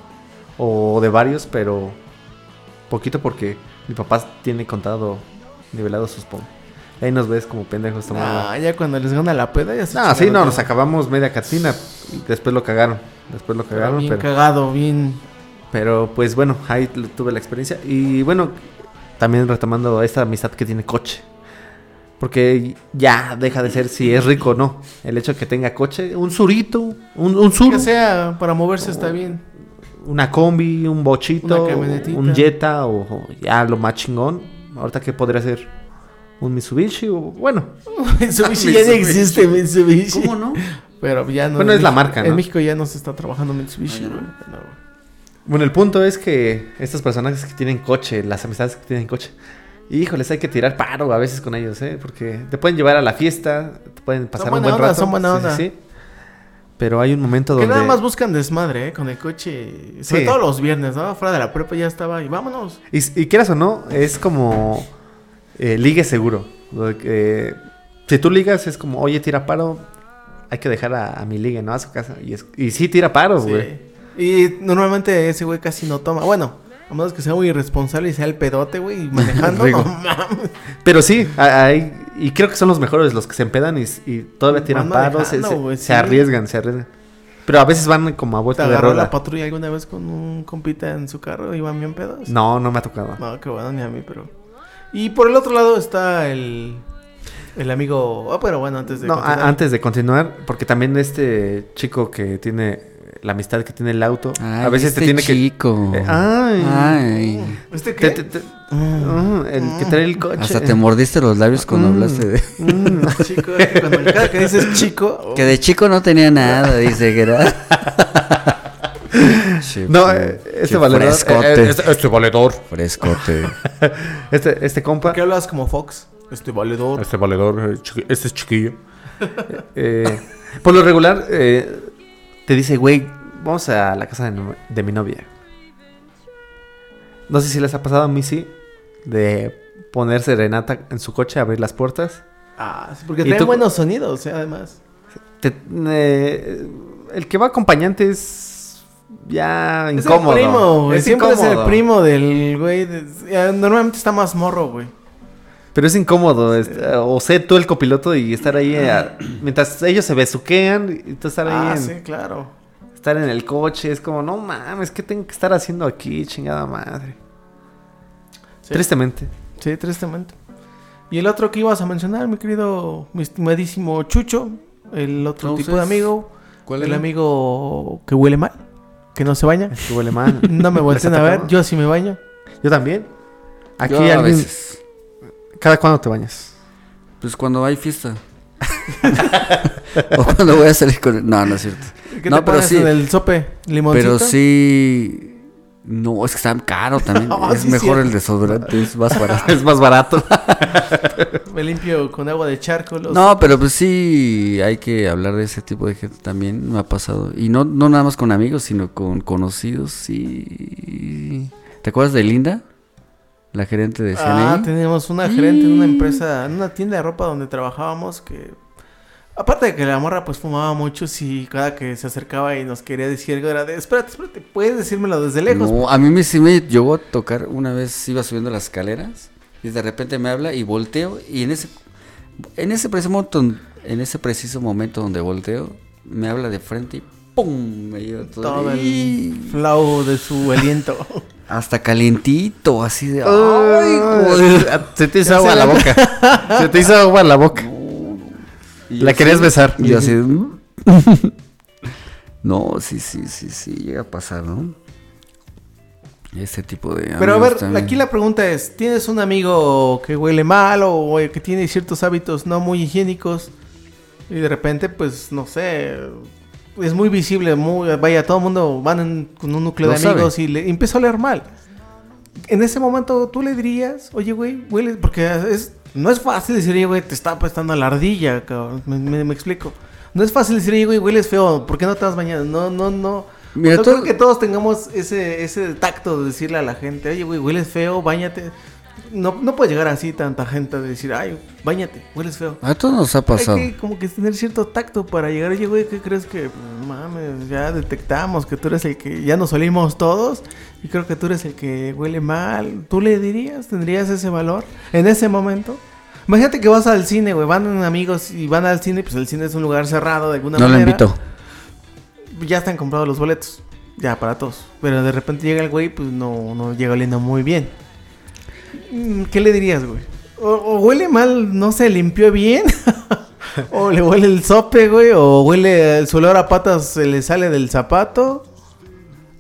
S2: O de varios, pero poquito porque mi papá tiene contado, nivelado sus pomos. Y ahí nos ves como pendejos tomando.
S3: Ah, ya cuando les gana la peda ya se
S2: No, sí, no,
S3: todo.
S2: nos acabamos media cantina. Y después lo cagaron. Después lo
S3: Pero
S2: cagaron,
S3: bien
S2: pero...
S3: cagado, bien.
S2: Pero pues bueno, ahí tuve la experiencia. Y bueno, también retomando esta amistad que tiene coche. Porque ya deja de ser si es rico o no. El hecho de que tenga coche, un surito, un, un sur,
S3: Que sea para moverse está bien.
S2: Una combi, un bochito, un Jetta o, o ya lo más chingón. Ahorita que podría ser un Mitsubishi o bueno, <laughs>
S3: Mitsubishi ya no existe Mitsubishi.
S4: ¿Cómo no?
S3: Pero ya no.
S2: Bueno, es la
S3: México-
S2: marca, ¿no?
S3: En México ya no se está trabajando Mitsubishi.
S4: No.
S2: Bueno, el punto es que estas personas que tienen coche, las amistades que tienen coche, híjoles, hay que tirar paro a veces con ellos, ¿eh? Porque te pueden llevar a la fiesta, te pueden pasar un buen
S3: onda,
S2: rato.
S3: son buena
S2: sí, sí,
S3: onda.
S2: sí. Pero hay un momento
S3: Que
S2: donde...
S3: nada más buscan desmadre, ¿eh? Con el coche. Sobre
S2: Sí.
S3: todo los viernes, ¿no? Fuera de la prepa ya estaba y vámonos.
S2: Y, y quieras o no, es como eh, ligue seguro. Que, si tú ligas, es como, oye, tira paro, hay que dejar a, a mi ligue, ¿no? A su casa. Y, es, y sí tira paro,
S3: Sí.
S2: güey.
S3: Y normalmente ese güey casi no toma. Bueno, a menos que sea muy irresponsable y sea el pedote, güey, <laughs> manejando. No mames.
S2: Pero sí, hay, y creo que son los mejores los que se empedan y, y todavía tiran paros, se, se-
S3: güey,
S2: se
S3: sí.
S2: arriesgan, se arriesgan. Pero a veces van como a
S3: ¿Te
S2: vuelta de rola.
S3: la patrulla alguna vez con un compita en su carro? ¿Iban bien pedos?
S2: No, no me ha tocado.
S3: No, qué bueno, ni a mí, pero. Y por el otro lado está el. El amigo. Ah, pero bueno, antes de.
S2: No,
S3: continuar.
S2: antes de continuar, porque también este chico que tiene la amistad que tiene el auto,
S4: Ay,
S2: a veces
S4: este
S2: te tiene
S4: chico.
S2: que... Eh, ay.
S4: Ay.
S3: ¿Este
S2: Te-
S3: qué?
S2: te- te- ah, el que trae el coche.
S4: Hasta te mordiste los labios cuando
S2: Mm.
S4: hablaste de...
S2: Mm.
S3: Chico, es que cuando cada que dices chico. <laughs>
S4: Que de chico no tenía nada, dice Gerard. <laughs>
S2: No, eh, este valedor.
S4: Frescote.
S2: eh, este, este valedor.
S4: Frescote. <laughs>
S2: Este, este compa.
S3: ¿Por qué hablas como Fox? Este valedor.
S2: Este valedor, eh, este es chiquillo. Eh, por lo regular, eh, te dice, güey, vamos a la casa de, no- de mi novia. No sé si les ha pasado a mí, sí, de poner serenata en su coche, abrir las puertas.
S3: Ah, sí, porque
S2: ¿Y
S3: traen
S2: tú-
S3: buenos sonidos, eh, además.
S2: Te- eh, el que va acompañante es ya
S3: Es
S2: incómodo.
S3: el primo, güey.
S2: Es
S3: Siempre es el primo del güey. de- Normalmente está más morro, güey.
S2: Pero es incómodo, es- o ser tú el copiloto y estar ahí <clears throat> mientras ellos se besuquean y tú estar ahí
S3: Ah,
S2: en,
S3: sí, claro.
S2: estar en el coche, es como, no mames, ¿qué tengo que estar haciendo aquí, chingada madre?
S3: Sí.
S2: Tristemente.
S3: Sí, tristemente. Y el otro que ibas a mencionar, mi querido, mi estimadísimo Chucho, el otro
S4: Entonces,
S3: tipo de amigo,
S4: ¿Cuál
S3: el
S4: era?
S3: amigo que huele mal, que no se baña.
S2: Es <laughs> que huele mal.
S3: No me volteen
S2: ¿Les
S3: a ver, yo sí me baño.
S2: Yo también. Aquí
S4: Yo a veces.
S2: ¿Cada cuándo te bañas?
S4: Pues cuando hay fiesta. <laughs> o cuando voy a salir con... No, no es cierto.
S3: ¿Qué
S4: no,
S3: te
S4: pero
S3: pones
S4: sí.
S3: en el sope? ¿Limoncito?
S4: Pero sí... No, es que está caro también.
S3: No, <laughs>
S4: es
S3: sí,
S4: mejor el desodorante, es más barato. <laughs> <laughs>
S2: Es más barato.
S3: Me limpio con agua de charco. Los...
S4: No, pero pues sí hay que hablar de ese tipo de gente también, me ha pasado. Y no, no nada más con amigos, sino con conocidos, sí. ¿Te acuerdas de Linda? La gerente de
S3: Ah,
S4: CNI.
S3: teníamos una gerente en una empresa, en una tienda de ropa donde trabajábamos que... Aparte de que la morra pues fumaba mucho, sí, cada que se acercaba y nos quería decir algo era de, espérate, espérate, puedes decírmelo desde lejos.
S4: No, a mí me, sí me llegó a tocar una vez, iba subiendo las escaleras y de repente me habla y volteo y en ese, en ese preciso momento, en ese preciso momento donde volteo, me habla de frente y ¡pum! Me lleva todo,
S3: Todo el
S4: y-
S3: flau de su <laughs> aliento.
S4: hasta calientito, así de... ¡Ay!
S2: Se te hizo agua a la <laughs> boca. Se te hizo agua a la boca.
S4: Y
S2: La querías besar.
S4: y yo así. "Mm". <laughs> no, sí, sí, sí, sí, llega a pasar, ¿no? Ese tipo de.
S3: Pero a ver,
S4: también.
S3: aquí la pregunta es, ¿tienes un amigo que huele mal o que tiene ciertos hábitos no muy higiénicos? Y de repente, pues, no sé, es muy visible, muy, vaya, todo el mundo van en- con un núcleo
S4: Lo
S3: de
S4: sabe.
S3: amigos y le empieza a oler mal. En ese momento, tú le dirías, oye, güey, huele, porque es, no es fácil decir, oye, güey, te está apestando la ardilla, cabrón, me, me- me explico. No es fácil decir, oye, güey, hueles feo, ¿por qué no te vas bañando? No, no, no.
S4: Mira, todo-
S3: creo que todos tengamos ese, ese tacto de decirle a la gente, oye, güey, hueles feo, bañate. No, no puede llegar así tanta gente a decir, ay, bañate, hueles feo.
S4: A todos nos ha pasado.
S3: Hay que como que tener cierto tacto para llegar, oye, güey, ¿qué crees que, mames, ya detectamos que tú eres el que, ya nos olimos todos y creo que tú eres el que huele mal. ¿Tú le dirías, tendrías ese valor en ese momento? Imagínate que vas al cine, güey, van amigos y van al cine, pues el cine es un lugar cerrado de alguna
S4: No lo
S3: manera
S4: invito.
S3: ya están comprados los boletos. Ya, para todos. Pero de repente llega el güey, pues no, no llega oliendo muy bien. Mm, ¿Qué le dirías, güey? O, o huele mal, no se limpió bien. <laughs> o le huele el sope, güey. O huele, su olor a patas se le sale del zapato.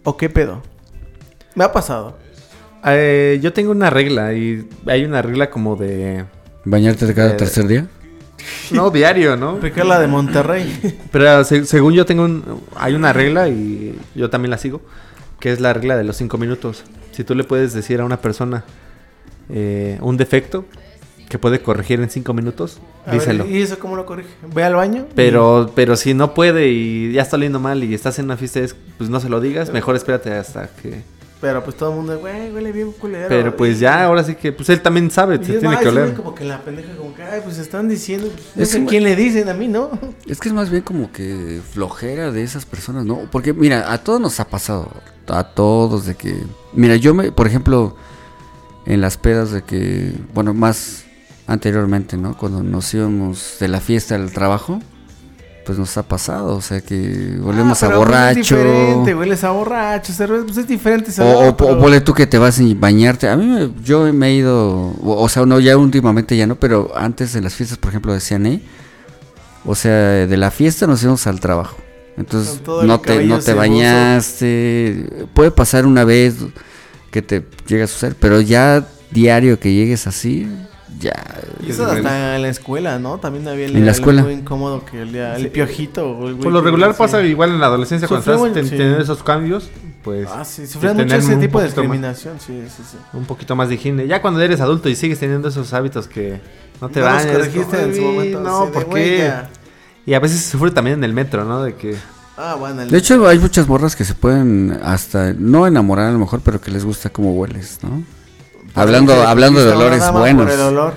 S3: ¿O qué pedo? Me ha pasado.
S2: Eh, yo tengo una regla y hay una regla como de...
S4: ¿Bañarte cada
S2: Eh,
S4: tercer día?
S2: No, <laughs> diario, ¿no?
S3: Porque la de Monterrey.
S2: Pero se- según yo tengo un... Hay una regla y yo también la sigo, que es la regla de los cinco minutos. Si tú le puedes decir a una persona eh, un defecto que puede corregir en cinco minutos,
S3: A ver,
S2: díselo.
S3: ¿Y eso cómo lo corrige? Ve al baño.
S2: Pero, pero si no puede y ya está oliendo mal y estás en una fiesta, es- pues no se lo digas, mejor espérate hasta que...
S3: Pero pues todo el mundo, güey, huele bien culero.
S2: Pero pues ya, ahora sí que, pues él también sabe,
S3: Y
S2: se tiene que oler.
S3: como que la pendeja, como que, ay, pues están diciendo, pues, no
S4: Es
S3: sé
S4: que-
S3: quién le dicen a mí, ¿no? <laughs>
S4: Es que es más bien como que flojera de esas personas, ¿no? Porque mira, a todos nos ha pasado, a todos de que, mira, yo me, por ejemplo, en las pedas de que, bueno, más anteriormente, ¿no? Cuando nos íbamos de la fiesta al trabajo, pues nos ha pasado, o sea que volvemos
S3: Ah,
S4: a
S3: pues,
S4: borracho.
S3: Es diferente, hueles a borracho, cerveza, pues es diferente.
S4: O, o,
S3: pero-
S4: o ponle tú que te vas a bañarte. A mí me- yo me he ido, o, o sea, no, ya últimamente ya no, pero antes de las fiestas, por ejemplo, decían, ¿eh? O sea, de la fiesta nos íbamos al trabajo. Entonces, no te, no te bañaste. Puede pasar una vez que te llegue a suceder, pero ya diario que llegues así, ya.
S3: Y eso hasta en la escuela, ¿no? También había el,
S4: En la
S3: el
S4: escuela.
S3: muy incómodo que el, el piojito. o el güey
S2: Por lo regular
S3: sí.
S2: pasa igual en la adolescencia cuando estás ten-
S3: sí.
S2: teniendo esos cambios, pues
S3: Ah, sí, sufrían mucho
S2: tener
S3: ese tipo de
S2: más-
S3: discriminación, sí, sí, sí.
S2: un poquito más de higiene. Ya cuando eres adulto y sigues teniendo esos hábitos que no te
S3: No los
S2: bañas, es
S3: corregiste
S2: como,
S3: en su
S2: "Uy,
S3: momento,
S2: No, ¿por
S3: "Güey,
S2: qué?
S3: ya".
S2: Y a veces se sufre también en el metro, ¿no? De que
S3: Ah, bueno. el-
S4: De hecho, hay muchas morras que se pueden hasta no enamorar a lo mejor, pero que les gusta cómo hueles, ¿no? Hablando,
S3: que
S4: hablando de olores buenos.
S3: Por el olor.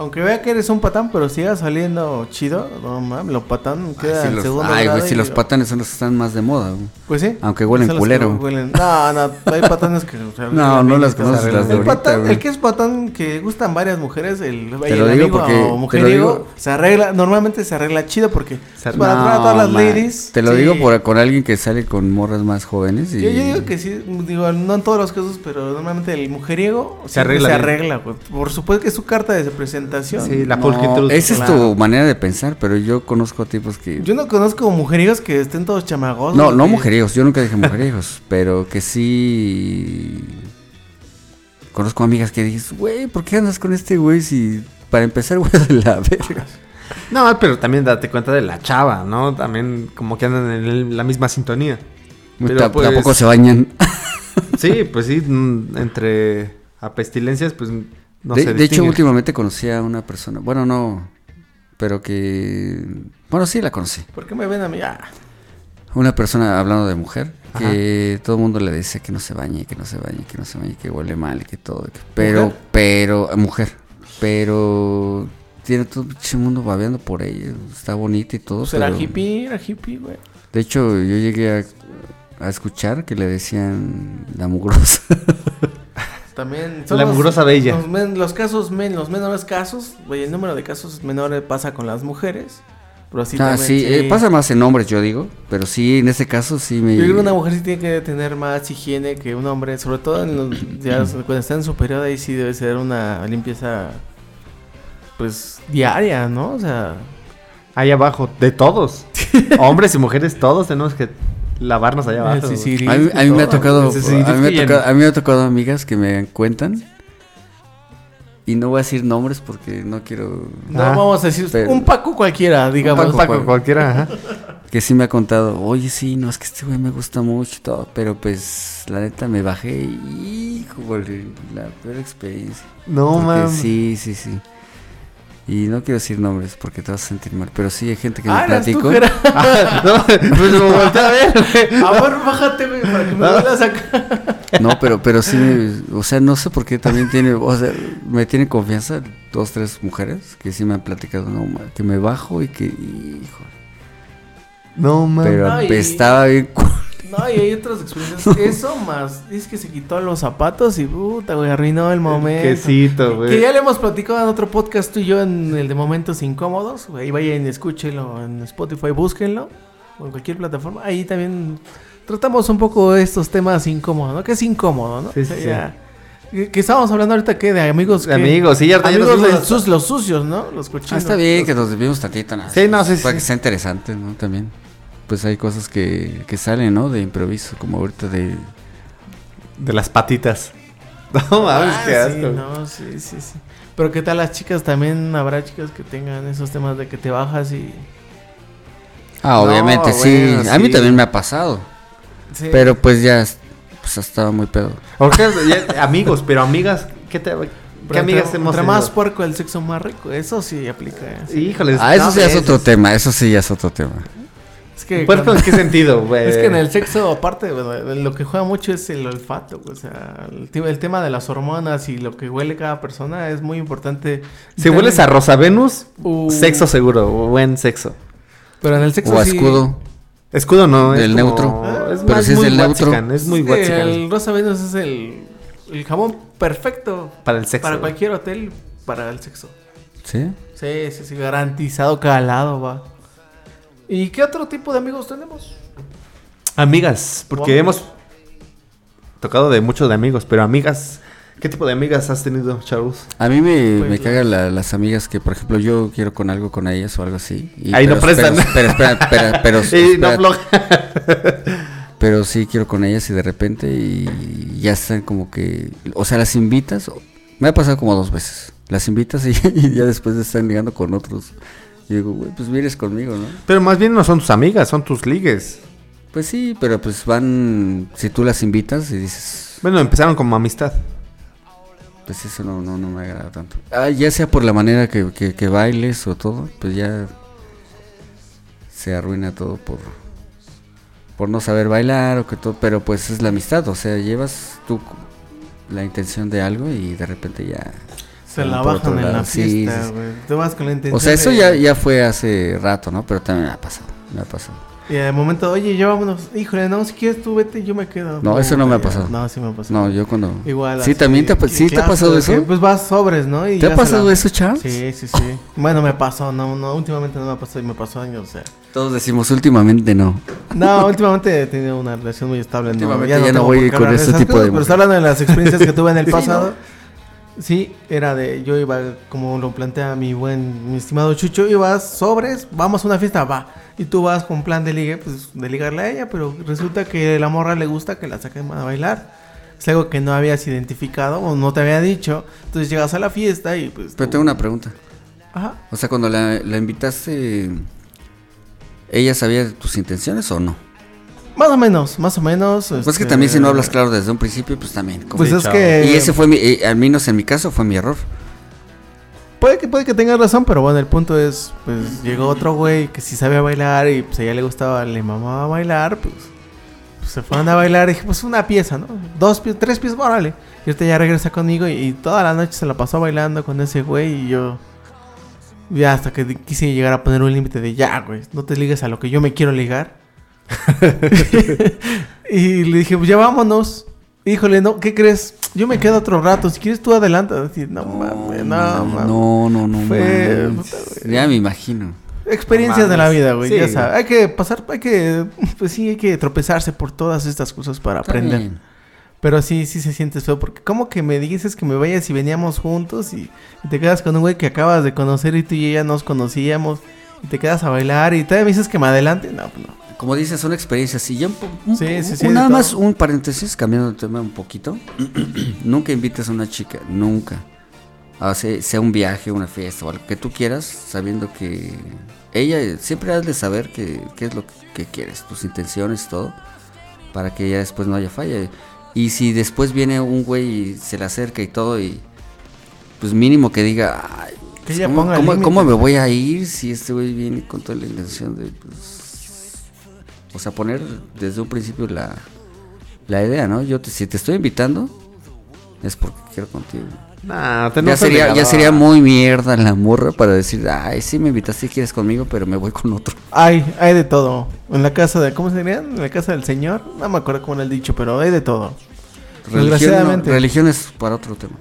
S3: Aunque vea que eres un patán, pero sigas saliendo chido, no mames, lo patán queda
S4: Ay, si
S3: en
S4: los,
S3: segundo
S4: ay, güey, si
S3: y-
S4: los patanes son los que están más de moda. güey.
S3: Pues sí.
S4: Aunque huelen
S3: Son los
S4: culero.
S3: que huelen- No, no, hay patanes que... <laughs> o sea,
S4: No, no las conoces, las de
S3: el,
S4: ahorita,
S3: patán,
S4: güey.
S3: el que es patán que gustan varias mujeres, el,
S4: Te
S3: el
S4: lo digo
S3: amigo
S4: porque- te
S3: o
S4: lo
S3: mujeriego,
S4: digo-
S3: se arregla, normalmente se arregla chido porque
S2: Se-
S3: para atraer a todas las
S4: man,
S3: ladies.
S4: Te lo
S3: sí.
S4: digo por, con alguien que sale con morras más jóvenes. Y...
S3: Yo, yo digo que sí, digo, no en todos los casos, pero normalmente el mujeriego
S2: Se
S3: siempre
S2: arregla
S3: se arregla, güey. Por supuesto que es su carta de
S2: sí, la
S4: No, esa es
S3: claro.
S4: tu manera de pensar, pero yo conozco tipos que...
S3: Yo no conozco mujeriegos que estén todos chamagosos.
S4: no, no
S3: que-
S4: mujeriegos, yo nunca dije mujeriegos, <laughs> pero que sí... Conozco amigas que dices, güey, ¿por qué andas con este güey si para empezar, <laughs> güey, de la verga.
S2: No, pero también date cuenta de la chava, ¿no? También como que andan en el- la misma sintonía. Pero, pues-
S4: Tampoco se bañan. <laughs>
S2: Sí, pues sí, mm, entre a pestilencias, pues no
S4: de,
S2: se
S4: de hecho, últimamente conocí a una persona. Bueno, no. Pero que. Bueno, sí la conocí.
S3: ¿Por qué me ven a mí? Ah,
S4: Una persona hablando de mujer. Que todo el mundo le dice que no se bañe, que no se bañe, que no se bañe, que huele mal, que todo. que- Pero,
S3: ¿Mujer?
S4: pero. Mujer. Pero. Tiene todo el mundo babeando por ella. Está bonita y todo.
S3: pues era
S4: pero-
S3: hippie, era hippie, güey.
S4: De hecho, yo llegué a, a escuchar que le decían la mugrosa. <laughs>
S3: También
S2: La mugrosa bella.
S3: Los, men- los casos, men- los menores casos, güey, el número de casos menores pasa con las mujeres. Pero así
S4: ah,
S3: también,
S4: sí, eh, pasa más en hombres, yo digo. Pero sí, en ese caso sí me.
S3: Yo creo que una mujer sí tiene que tener más higiene que un hombre, sobre todo en los, ya <clears throat> cuando está en su periodo ahí sí debe ser una limpieza pues diaria, ¿no? O sea,
S2: Ahí abajo, de todos. <laughs> Hombres y mujeres, todos tenemos que lavarnos allá abajo.
S3: el
S2: güey.
S3: sisirisco
S4: A mí, a mí me ha tocado,
S2: sí,
S4: a mí me ha tocado, a mí me ha tocado amigas que me cuentan y no voy a decir nombres porque no quiero
S3: No
S2: Ah,
S3: vamos a decir
S4: pero-
S3: un Paco cualquiera, digamos.
S2: Paco, Paco, cualquiera, ajá.
S4: que sí me ha contado, oye sí, no es que este güey me gusta mucho y todo, pero pues la neta me bajé y híjole, la peor experiencia.
S2: No, mames.
S4: Sí, sí, sí. Y no quiero decir nombres porque te vas a sentir mal, pero sí hay gente que
S3: Ah,
S4: me
S3: tú,
S4: platicó.
S3: Jera. <laughs>
S2: no, pues lo volteé a ver, güey.
S3: A ver, bájate, güey, para que me vuelvas acá.
S4: No, pero, pero sí, me- o sea, no sé por qué también tiene, o sea, me tiene confianza dos, tres mujeres que sí me han platicado, no, que me bajo y que, hijo,
S2: No, mames.
S4: pero
S3: Ay.
S4: estaba bien
S3: No, y hay otras experiencias. <laughs> Eso más, es que se quitó los zapatos y puta, güey, arruinó el momento.
S2: Quesito, güey.
S3: Que ya le hemos platicado en otro podcast tú y yo en el de Momentos Incómodos. güey, Ahí vayan y escúchenlo en Spotify, búsquenlo. O en cualquier plataforma. Ahí también tratamos un poco estos temas incómodos, ¿no? Que es incómodo, ¿no?
S2: Sí,
S3: O sea,
S2: sí,
S3: ya- Que, que estábamos hablando ahorita, ¿qué? De amigos.
S2: De amigos, sí, ya-
S3: Amigos de sus- los sucios, ¿no? Los cochinos.
S4: Ah, está bien que nos desviemos tantito, ¿no?
S2: Sí, no, sí,
S4: Para
S2: sí.
S4: que sea interesante, ¿no? También. Pues hay cosas que, que salen, ¿no? De improviso, como ahorita de...
S2: De las patitas. <laughs> No mames,
S3: Ah,
S2: qué
S3: sí,
S2: asco.
S3: no, sí, sí, sí. Pero ¿qué tal las chicas? También habrá chicas que tengan esos temas de que te bajas y...
S4: Ah,
S2: No,
S4: obviamente, sí.
S2: bueno,
S4: A mí
S2: sí.
S4: también me ha pasado.
S3: Sí.
S4: Pero pues ya, pues estaba muy pedo.
S2: Ya- amigos, pero amigas, ¿qué te ¿Qué amigas
S3: entre,
S2: hemos
S3: entre más puerco el sexo más rico. Eso sí aplica. ¿eh?
S2: Híjoles.
S4: Ah, eso
S2: no,
S4: sí es otro tema, eso sí ya es otro tema.
S3: Es que,
S2: ¿Puerco
S3: cuando-
S2: en qué sentido, güey? <laughs>
S3: es que en el sexo, aparte, bueno, lo que juega mucho es el olfato. O sea, el, te- el tema de las hormonas y lo que huele cada persona es muy importante.
S2: Si hueles a Rosa Venus,
S3: Uh.
S2: sexo seguro, buen sexo.
S3: Pero en el sexo
S4: O a
S3: sí-
S4: escudo.
S2: Escudo no, es como-
S4: neutro.
S2: Es
S4: Pero
S2: más
S4: si es del neutro.
S2: es muy
S3: Sí,
S2: guachican.
S3: el Rosa Venus es el, el jabón perfecto
S2: Para el sexo.
S3: para cualquier hotel para el sexo.
S4: ¿Sí?
S3: Sí, sí, sí, garantizado calado va. ¿Y qué otro tipo de amigos tenemos?
S2: Amigas, porque hemos tocado de mucho de amigos, pero amigas, ¿qué tipo de amigas has tenido, Charles?
S4: A mí me,
S3: Pues
S4: me cagan la- las amigas que, por ejemplo, yo quiero con algo con ellas o algo así. y-
S2: Ahí no prestan.
S4: Pero, pero, espera, espera, pero, <laughs>
S2: Y no
S4: espera,
S2: afloja. <laughs>
S4: pero sí quiero con ellas y de repente y ya están como que... O sea, las invitas... o- Me ha pasado como dos veces. Las invitas y, <laughs> y ya después están ligando con otros. Y digo, güey, pues vienes conmigo, ¿no?
S2: Pero más bien no son tus amigas, son tus ligues.
S4: Pues sí, pero pues van... Si tú las invitas y dices...
S2: Bueno, empezaron como amistad.
S4: Pues eso no, no, no me agrada tanto. Ah, ya sea por la manera que, que, que bailes o todo, pues ya se arruina todo por por no saber bailar o que todo, pero pues es la amistad, o sea, llevas tú la intención de algo y de repente ya
S3: Se la bajan en la.
S4: Sí,
S3: fiesta,
S4: sí, sí.
S3: güey. Te vas con la intención.
S4: O sea, eso
S3: de-
S4: ya, ya fue hace rato, ¿no? Pero también me ha pasado, me ha pasado.
S3: Y de momento, oye, ya vámonos. Híjole, no, si quieres tú vete, yo me quedo.
S4: No, eso no me ha pasado.
S3: ya. No, sí me ha pasado.
S4: No, yo cuando
S3: Igual.
S4: Sí,
S3: así,
S4: también te ha,
S3: que-
S4: sí te ha pasado
S3: que,
S4: eso?
S3: Pues vas sobres, ¿no? Y
S4: ¿Te ha pasado
S3: la-
S4: eso, Charles?
S3: Sí, sí, sí. Bueno, me pasó, no, no, últimamente no me ha pasado y me pasó años, o sea.
S4: Todos decimos últimamente no.
S3: No, <laughs> últimamente he tenido una relación muy estable.
S4: Últimamente ya no
S3: tengo
S4: voy
S3: por qué
S4: con ese tipo
S3: cosas,
S4: de
S3: Pero está hablando de las experiencias que tuve en el <laughs>
S4: Sí,
S3: pasado. Sí, era de, yo iba, como lo plantea mi buen, mi estimado Chucho, ibas sobres, vamos a una fiesta, va. Y tú vas con plan de ligue, pues de ligarle a ella, pero resulta que la morra le gusta que la saquen a bailar. es algo que no habías identificado o no te había dicho. Entonces llegas a la fiesta y pues...
S4: Pero
S3: tú-
S4: tengo una pregunta.
S3: Ajá.
S4: O sea, cuando la, la invitaste, ¿ella sabía de tus intenciones o no?
S3: Más o menos, más o menos.
S4: Pues es que
S3: este,
S4: también si no hablas claro desde un principio, pues también. como-
S3: Pues es que...
S4: y ese fue mi, eh, al menos en mi caso, fue mi error.
S3: Puede que, puede que tengas razón, pero bueno, el punto es, pues llegó otro güey que sí sabía bailar y pues a ella le gustaba, le mamaba bailar, pues, pues, se fueron a bailar y dije, pues una pieza, ¿no? Dos piezas, tres piezas, órale. Y ahorita ya regresa conmigo y, y toda la noche se la pasó bailando con ese güey y yo... Ya hasta que quise llegar a poner un límite de ya, güey, no te ligues a lo que yo me quiero ligar. <laughs> y le dije, pues ya vámonos. Híjole, no, ¿qué crees? Yo me quedo otro rato. Si quieres tú adelanta. No, mames, no, mames.
S4: no, no, no,
S3: Fue-
S4: mames. Ya me imagino.
S3: Experiencias
S2: No
S3: de la vida, güey.
S2: Sí.
S3: Ya sabes. Hay que pasar, hay que, pues sí, hay que tropezarse por todas estas cosas para
S4: Está
S3: aprender.
S4: bien.
S3: Pero sí, sí se siente feo. Porque como que me dices que me vayas y veníamos juntos y, y te quedas con un güey que acabas de conocer y tú y ella nos conocíamos. Y te quedas a bailar y todavía me dices que me adelante. No, pues no.
S4: Como dices, son experiencias. Y ya un, un-
S3: Sí, sí, sí,
S4: nada más un paréntesis, cambiando de tema un poquito. <clears throat> nunca invites a una chica, nunca. A sea, sea un viaje, una fiesta o algo que tú quieras, sabiendo que ella siempre has de saber que- qué es lo que quieres, tus intenciones, todo, para que ya después no haya falla. Y si después viene un güey y se le acerca y todo, y pues mínimo que diga, "Ay,
S3: Que
S4: pues, ¿cómo, cómo-
S3: límites".
S4: cómo me voy a ir si este güey viene con toda la intención de, pues, o sea, poner desde un principio la, la idea, ¿no? Yo te- si te estoy invitando, es porque quiero contigo.
S2: Nah, te
S4: Ya
S2: no
S4: sería, ya sería muy mierda la morra para decir, ay, sí me invitaste y quieres conmigo, pero me voy con otro.
S3: Hay, hay de todo. En la casa de, ¿cómo sería? En la casa del señor. No me acuerdo cómo era el dicho, pero hay de todo.
S4: Religión,
S3: Desgraciadamente.
S4: no, religión es para otro tema.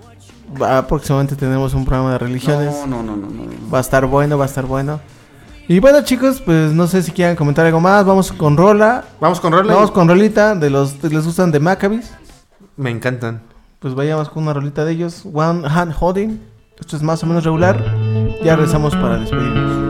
S3: Va, próximamente tenemos un programa de religiones.
S4: No, no, no, no, no.
S3: Va a estar bueno, va a estar bueno. Y bueno, chicos, pues no sé si quieran comentar algo más. Vamos con Rola.
S2: Vamos con Rola.
S3: Vamos con Rolita de los que les gustan de Maccabees.
S2: Me encantan.
S3: Pues vayamos con una rolita de ellos. One Hand Holding. Esto es más o menos regular. Ya regresamos para despedirnos.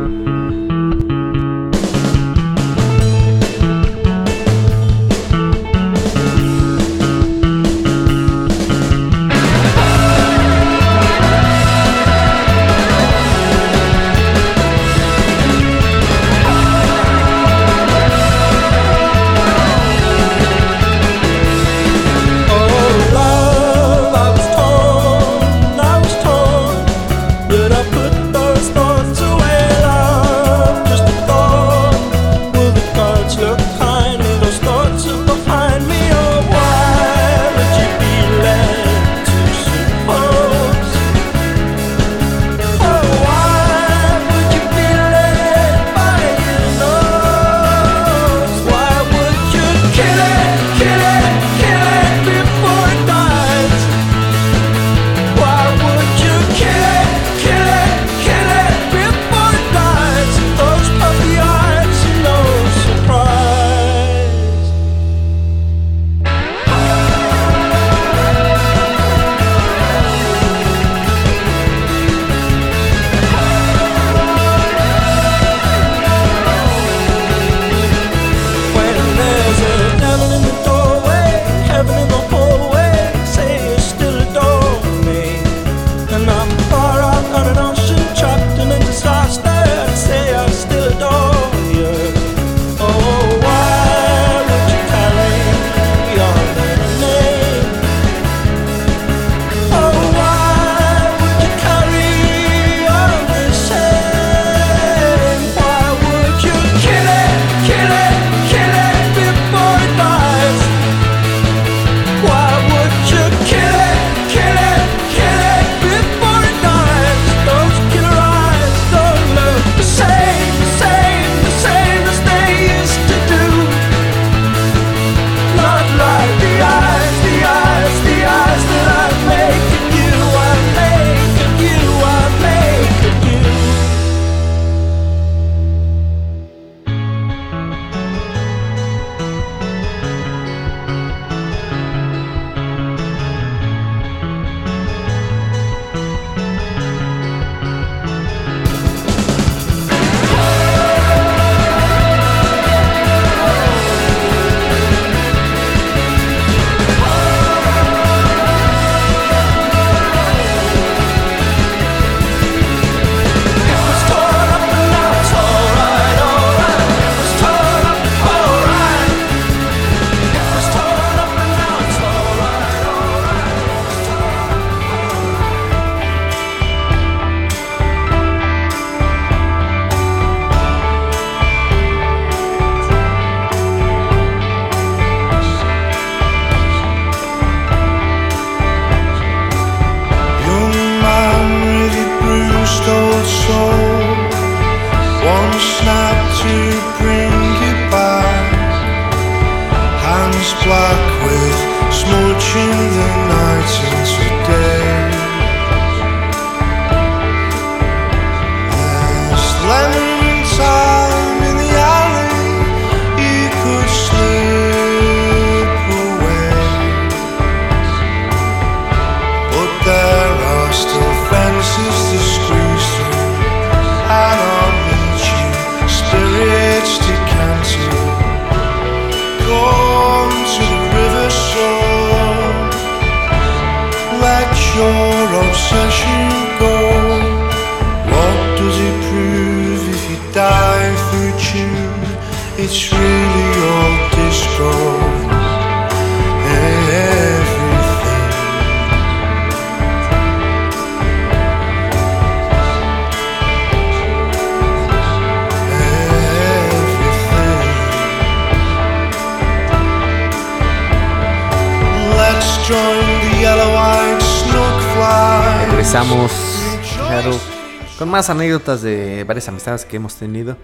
S2: Anécdotas de varias amistades que hemos tenido.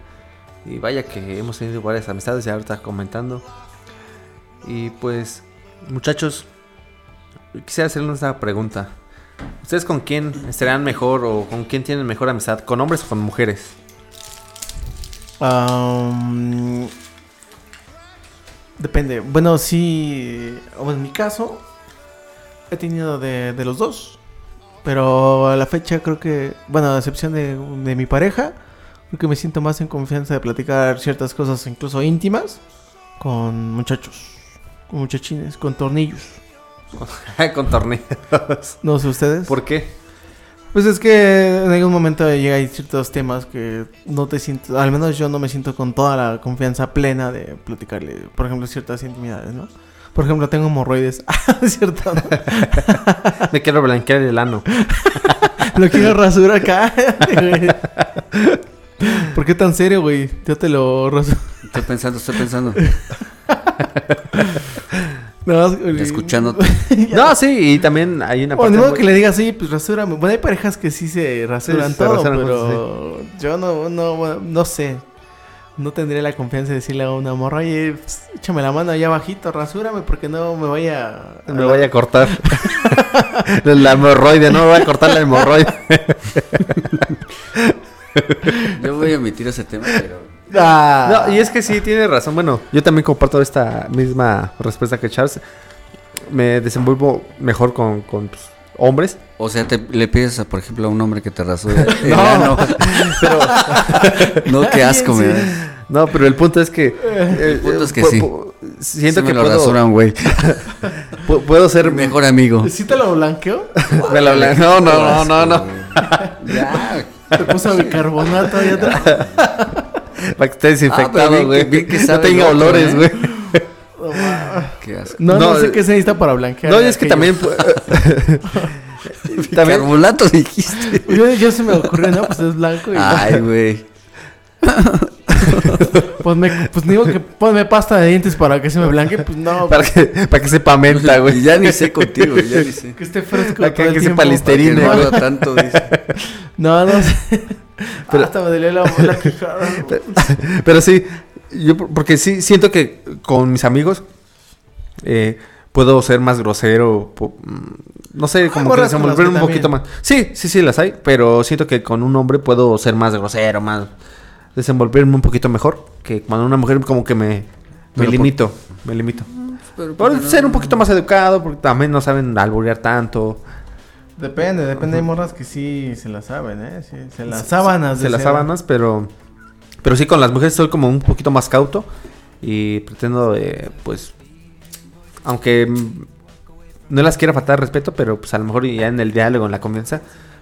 S2: Y vaya que hemos tenido varias amistades y ahorita comentando. Y pues, muchachos, quisiera hacerles una pregunta. ¿Ustedes con quién estarían mejor o con quién tienen mejor amistad? ¿Con hombres o con mujeres?
S3: Depende. Bueno, sí. En mi caso, he tenido de los dos. Pero a la fecha creo que, bueno, a excepción de, de mi pareja, creo que me siento más en confianza de platicar ciertas cosas, incluso íntimas, con muchachos, con muchachines, con tornillos. <laughs>
S2: con torneos.
S3: No sé ustedes.
S2: ¿Por qué?
S3: Pues es que en algún momento llega hay ciertos temas que no te sientes, al menos yo no me siento con toda la confianza plena de platicarle, por ejemplo, ciertas intimidades, ¿no? Por ejemplo, tengo hemorroides. <laughs> Ah, cierto. <laughs>
S2: Me quiero blanquear el ano. <laughs>
S3: Lo quiero rasurar acá. ¿Por qué tan serio, güey? Yo te lo rasuro.
S4: Estoy pensando, estoy pensando.
S3: No.
S4: Escuchándote.
S2: No, sí, y también hay una parte.
S3: modo
S2: muy-
S3: que le digas, sí, pues rasúrame. Bueno, hay parejas que sí se rasuran
S2: se
S3: todo,
S2: rasuran,
S3: pero yo no, no, bueno, no sé. No tendría la confianza de decirle a una morra, oye, pues, échame la mano allá abajito, rasúrame porque no me vaya a...
S2: Me voy a cortar. <laughs> la hemorroide, no me voy a cortar la hemorroide.
S4: Yo voy a omitir ese tema, pero.
S3: Ah.
S2: No, y es que sí, tiene razón. Bueno, yo también comparto esta misma respuesta que Charles. Me desenvuelvo mejor con, con pues, hombres.
S4: O sea, te, le pides, a, por ejemplo, a un hombre que te rasure. <laughs> el
S2: No,
S4: ano.
S2: pero <laughs>
S4: No, qué asco, me da.
S2: no, pero el punto es que el
S4: punto es que sí.
S2: siento
S4: Sí
S2: que
S4: me lo
S2: puedo,
S4: rasuran, güey. <laughs>
S2: pu- puedo ser
S4: Mejor amigo.
S3: ¿Sí te lo blanqueo?
S2: Me lo hablan- No, no, no, no, no.
S4: Ya.
S3: Te puso bicarbonato ahí atrás.
S2: Para que esté
S4: Ah,
S2: desinfectado,
S4: bien
S2: güey.
S4: que-
S2: no tenga
S4: el otro,
S3: No, no,
S2: No,
S3: sé qué se necesita para blanquear.
S2: No, y es que también. <laughs> también
S4: Carbonato dijiste.
S3: Yo, yo se me <laughs> ocurrió, ¿no? Pues es blanco y...
S4: Ay, güey. <laughs>
S3: Ponme, pues digo que ponme pasta de dientes para que se me blanque. Pues no,
S2: para que, para que sepa menta, güey.
S4: Ya ni sé contigo, ya ni sé.
S3: que esté fresco el
S2: que
S3: tiempo.
S2: sepa listerina,
S4: Que no
S2: güey.
S4: haga tanto, dice.
S3: No, no sé. Hasta me dolió la, la quejada.
S2: Pero sí, yo por- porque sí siento que con mis amigos eh, puedo ser más grosero, po- mm, no sé, como que
S3: las
S2: desenvolver un poquito más. Sí, sí, sí las hay, pero siento que con un hombre puedo ser más grosero, más desenvolverme un poquito mejor que cuando una mujer como que me, me
S4: Pero por-
S2: limito, me limito.
S4: Pero,
S2: Por
S4: ¿por no?
S2: ser un poquito más educado, porque también no saben alburear tanto.
S3: Depende, depende. Hay morras que sí se la saben, ¿eh? Sí, se las sábanas.
S2: Se
S3: de
S2: las sábanas, pero pero sí con las mujeres soy como un poquito más cauto y pretendo eh, pues aunque no las quiera faltar respeto, pero pues a lo mejor ya en el diálogo, en la confianza,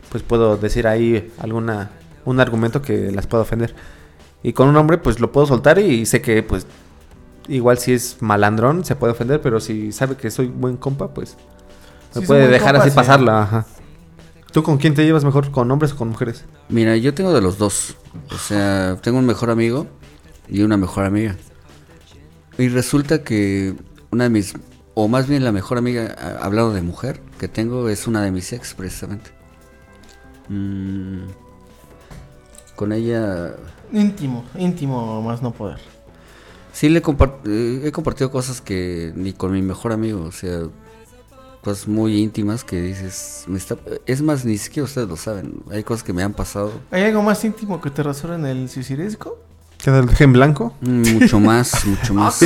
S2: pues puedo decir ahí alguna un argumento que las pueda ofender. Y con un hombre pues lo puedo soltar y sé que pues igual si es malandrón se puede ofender, pero si sabe que soy buen compa, pues me
S3: Sí,
S2: puede dejar así
S3: sí.
S2: pasarla, ajá. ¿Tú con quién te llevas mejor? ¿Con hombres o con mujeres?
S4: Mira, yo tengo de los dos. O sea, tengo un mejor amigo y una mejor amiga. Y resulta que una de mis, o más bien la mejor amiga, a- hablando de mujer, que tengo es una de mis ex, precisamente. Mm, con ella
S3: Íntimo, íntimo más no poder.
S4: sí le compart- eh, he compartido cosas que ni con mi mejor amigo, o sea, cosas muy íntimas que dices, me está, es más, ni siquiera ustedes lo saben, hay cosas que me han pasado
S3: ¿Hay algo más íntimo que te rasuren el suicirisco?
S2: ¿Te deje en blanco?
S4: Mm, Mucho más, mucho <laughs> más,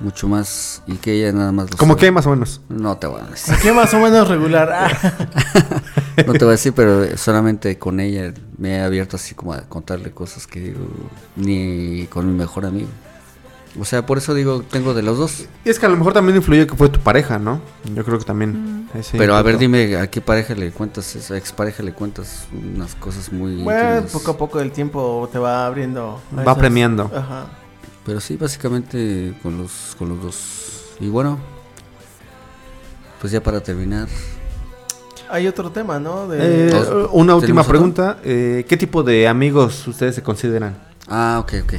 S4: mucho más. Y que ella nada más lo
S2: ¿Cómo
S4: sabe.
S2: que más o menos?
S4: No te voy a decir.
S3: ¿Qué más o menos regular? <laughs> <laughs>
S4: No te voy a decir, pero solamente con ella me he abierto así como a contarle cosas que digo, ni con mi mejor amigo. O sea, por eso digo, tengo de los dos.
S2: Y es que a lo mejor también influyó que fue tu pareja, ¿no? Yo creo que también. ese
S4: pero a ver, dime, ¿a qué pareja le cuentas, esa expareja le cuentas unas cosas muy
S3: bueno,
S4: íntimas?
S3: poco a poco el tiempo te va abriendo. a
S2: Va premiando.
S3: Ajá.
S4: Pero sí, básicamente con los, con los dos. Y bueno, pues ya para terminar,
S3: Hay otro tema, ¿no? De...
S2: Eh,
S4: ¿Tenemos
S2: una última pregunta. eh, ¿Qué tipo de amigos ustedes se consideran?
S4: ah, ok, ok.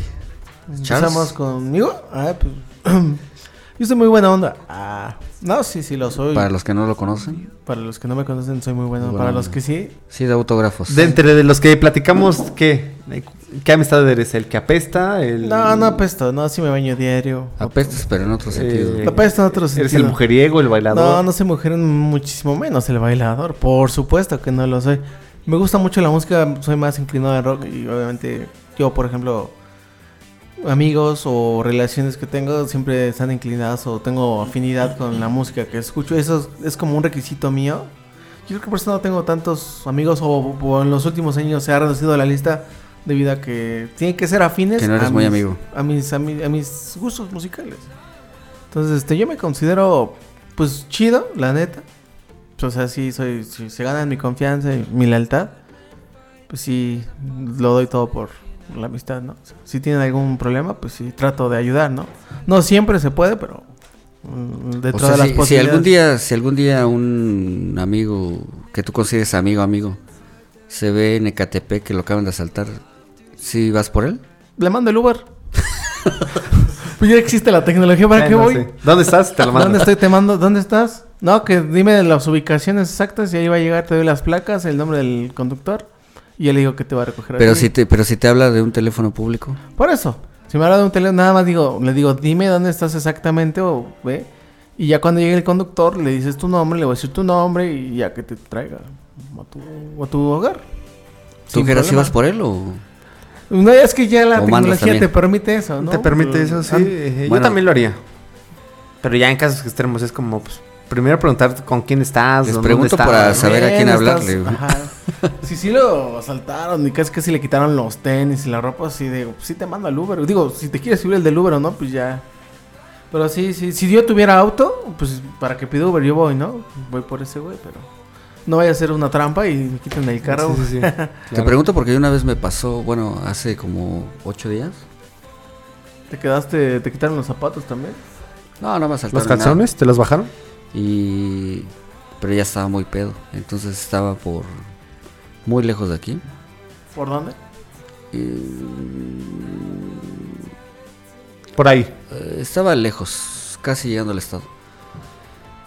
S3: Empezamos conmigo. Ah, pues. <clears throat> Yo soy muy buena onda. Ah, no, sí, sí lo soy.
S4: Para
S3: Para,
S4: los que no lo conocen.
S3: los que no me conocen, soy muy buena.
S4: Buena
S3: Para los que sí,
S4: Sí, de autógrafos.
S2: De entre de los que platicamos, ¿qué? ¿Qué amistad eres? ¿El que apesta? El...
S3: no, no apesto, no, sí me baño diario.
S4: Apestas, pero en otro sentido.
S2: Eh,
S3: apesto en otro
S2: ¿Eres
S3: sentido.
S2: el mujeriego, el bailador?
S3: No, no soy mujer, muchísimo menos el bailador. Por supuesto que no lo soy. Me gusta mucho la música, soy más inclinado al rock y obviamente yo, por ejemplo, amigos o relaciones que tengo siempre están inclinadas o tengo afinidad con la música que escucho. Eso es, es como un requisito mío. Yo creo que por eso no tengo tantos amigos o, o en los últimos años se ha reducido la lista debido a que tienen que ser afines
S4: Que no eres
S3: a
S4: muy
S3: mis-
S4: amigo.
S3: a mis, a, a mis gustos musicales. Entonces, este, yo me considero, pues, chido, la neta. O sea, sí, soy, si se ganan mi confianza y mi lealtad, pues sí, lo doy todo por la amistad, ¿no? Si tienen algún problema, pues sí, trato de ayudar, ¿no? No siempre se puede, pero mm, de
S4: O sea,
S3: las
S4: si, si
S3: posibilidades.
S4: algún día, si algún día un amigo que tú consideres amigo, amigo, se ve en Ecatepec que lo acaban de asaltar, ¿sí vas por él?
S3: Le mando el Uber. <laughs> pues ya existe la tecnología, ¿para qué
S2: Bueno,
S3: voy?
S2: sí. ¿Dónde estás? Te lo mando.
S3: ¿Dónde estoy? Te mando, ¿dónde estás? No, que dime las ubicaciones exactas y ahí va a llegar, te doy las placas, el nombre del conductor y ya le digo que te va a recoger. a
S4: Pero
S3: ti.
S4: si te, pero si te habla de un teléfono público,
S3: Por eso, si me habla de un teléfono, nada más digo, le digo, dime dónde estás exactamente o ve. Y ya cuando llegue el conductor, le dices tu nombre, le voy a decir tu nombre y ya que te traiga a tu, a tu hogar.
S4: ¿tú
S3: problema.
S4: vas por él o...?
S3: No, es que ya la
S4: O
S3: tecnología te permite eso, ¿no?
S2: ¿Te permite eso? Sí.
S3: ah,
S2: eh, Yo también lo haría. Pero ya en casos extremos es como, pues, primero preguntar con quién estás.
S4: Les
S2: dónde
S4: pregunto
S2: estás,
S4: para saber a quién hablarle. <laughs>
S3: Si sí lo asaltaron y casi que si le quitaron los tenis y la ropa, así de, pues sí te mando al Uber. Digo, si te quieres subir el del Uber o no, pues ya. Pero sí, sí, si yo tuviera auto, pues para que pida Uber yo voy, ¿no? Voy por ese güey, pero no vaya a ser una trampa y me quiten el carro.
S2: Sí, sí, sí. <laughs>
S4: Te pregunto porque una vez me pasó, bueno, hace como ocho días.
S3: ¿Te quedaste, te quitaron los zapatos también?
S4: No, no me asaltaron
S2: ¿Los
S4: nada.
S2: calzones? ¿Te los bajaron?
S4: Y... Pero ya estaba muy pedo. Entonces estaba por... Muy lejos de aquí.
S3: ¿Por dónde?
S2: Por ahí.
S4: Eh, estaba lejos, casi llegando al estado.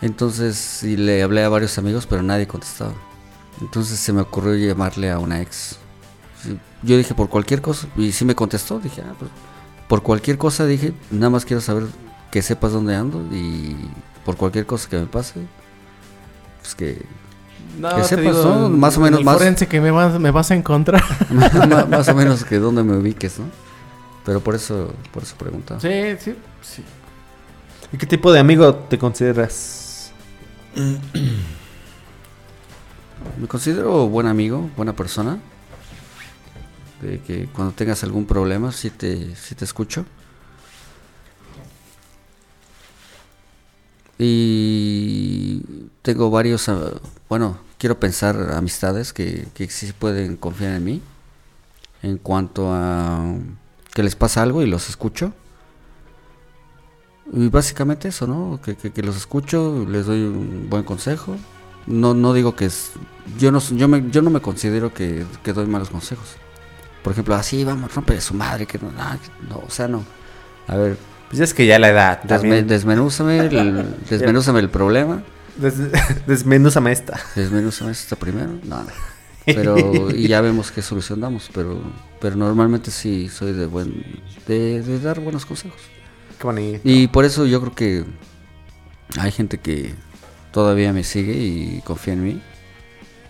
S4: Entonces, sí le hablé a varios amigos, pero nadie contestaba. Entonces se me ocurrió llamarle a una ex. Yo dije por cualquier cosa, y sí me contestó, dije, ah, pues, por cualquier cosa dije, nada más quiero saber que sepas dónde ando y por cualquier cosa que me pase, pues que
S3: No,
S4: Que sepas,
S3: digo,
S4: ¿no? Más o
S3: en
S4: menos
S3: el
S4: más-
S3: forense que me vas, me vas a encontrar. <laughs>
S4: más, más o menos que dónde me ubiques, ¿no? Pero por eso, por eso preguntaba.
S3: sí, sí, sí.
S2: ¿Y qué tipo de amigo te consideras? <clears throat>
S4: Me considero buen amigo, buena persona. De que cuando tengas algún problema, sí te, sí te escucho. Y tengo varios, ah, bueno, quiero pensar amistades que, que sí pueden confiar en mí. En cuanto a que les pasa algo y los escucho. Y básicamente eso, ¿no? Que, que- los escucho, les doy un buen consejo. No, no digo que es... Yo no, yo me, yo no me considero que, que doy malos consejos. Por ejemplo, así, vamos, rompe su madre, que no, nah, no, o sea, no. A ver,
S2: Pues es que ya la edad.
S4: desme- desmenúzame, el, <laughs> desmenúzame el problema.
S2: Des- <laughs> desmenúzame esta.
S4: Desmenúzame esto primero. No, no. <laughs> Pero, y ya vemos qué solución damos. Pero, pero normalmente sí soy de buen, de, de dar buenos consejos.
S2: Qué bonito.
S4: Y por eso yo creo que hay gente que todavía me sigue y confía en mí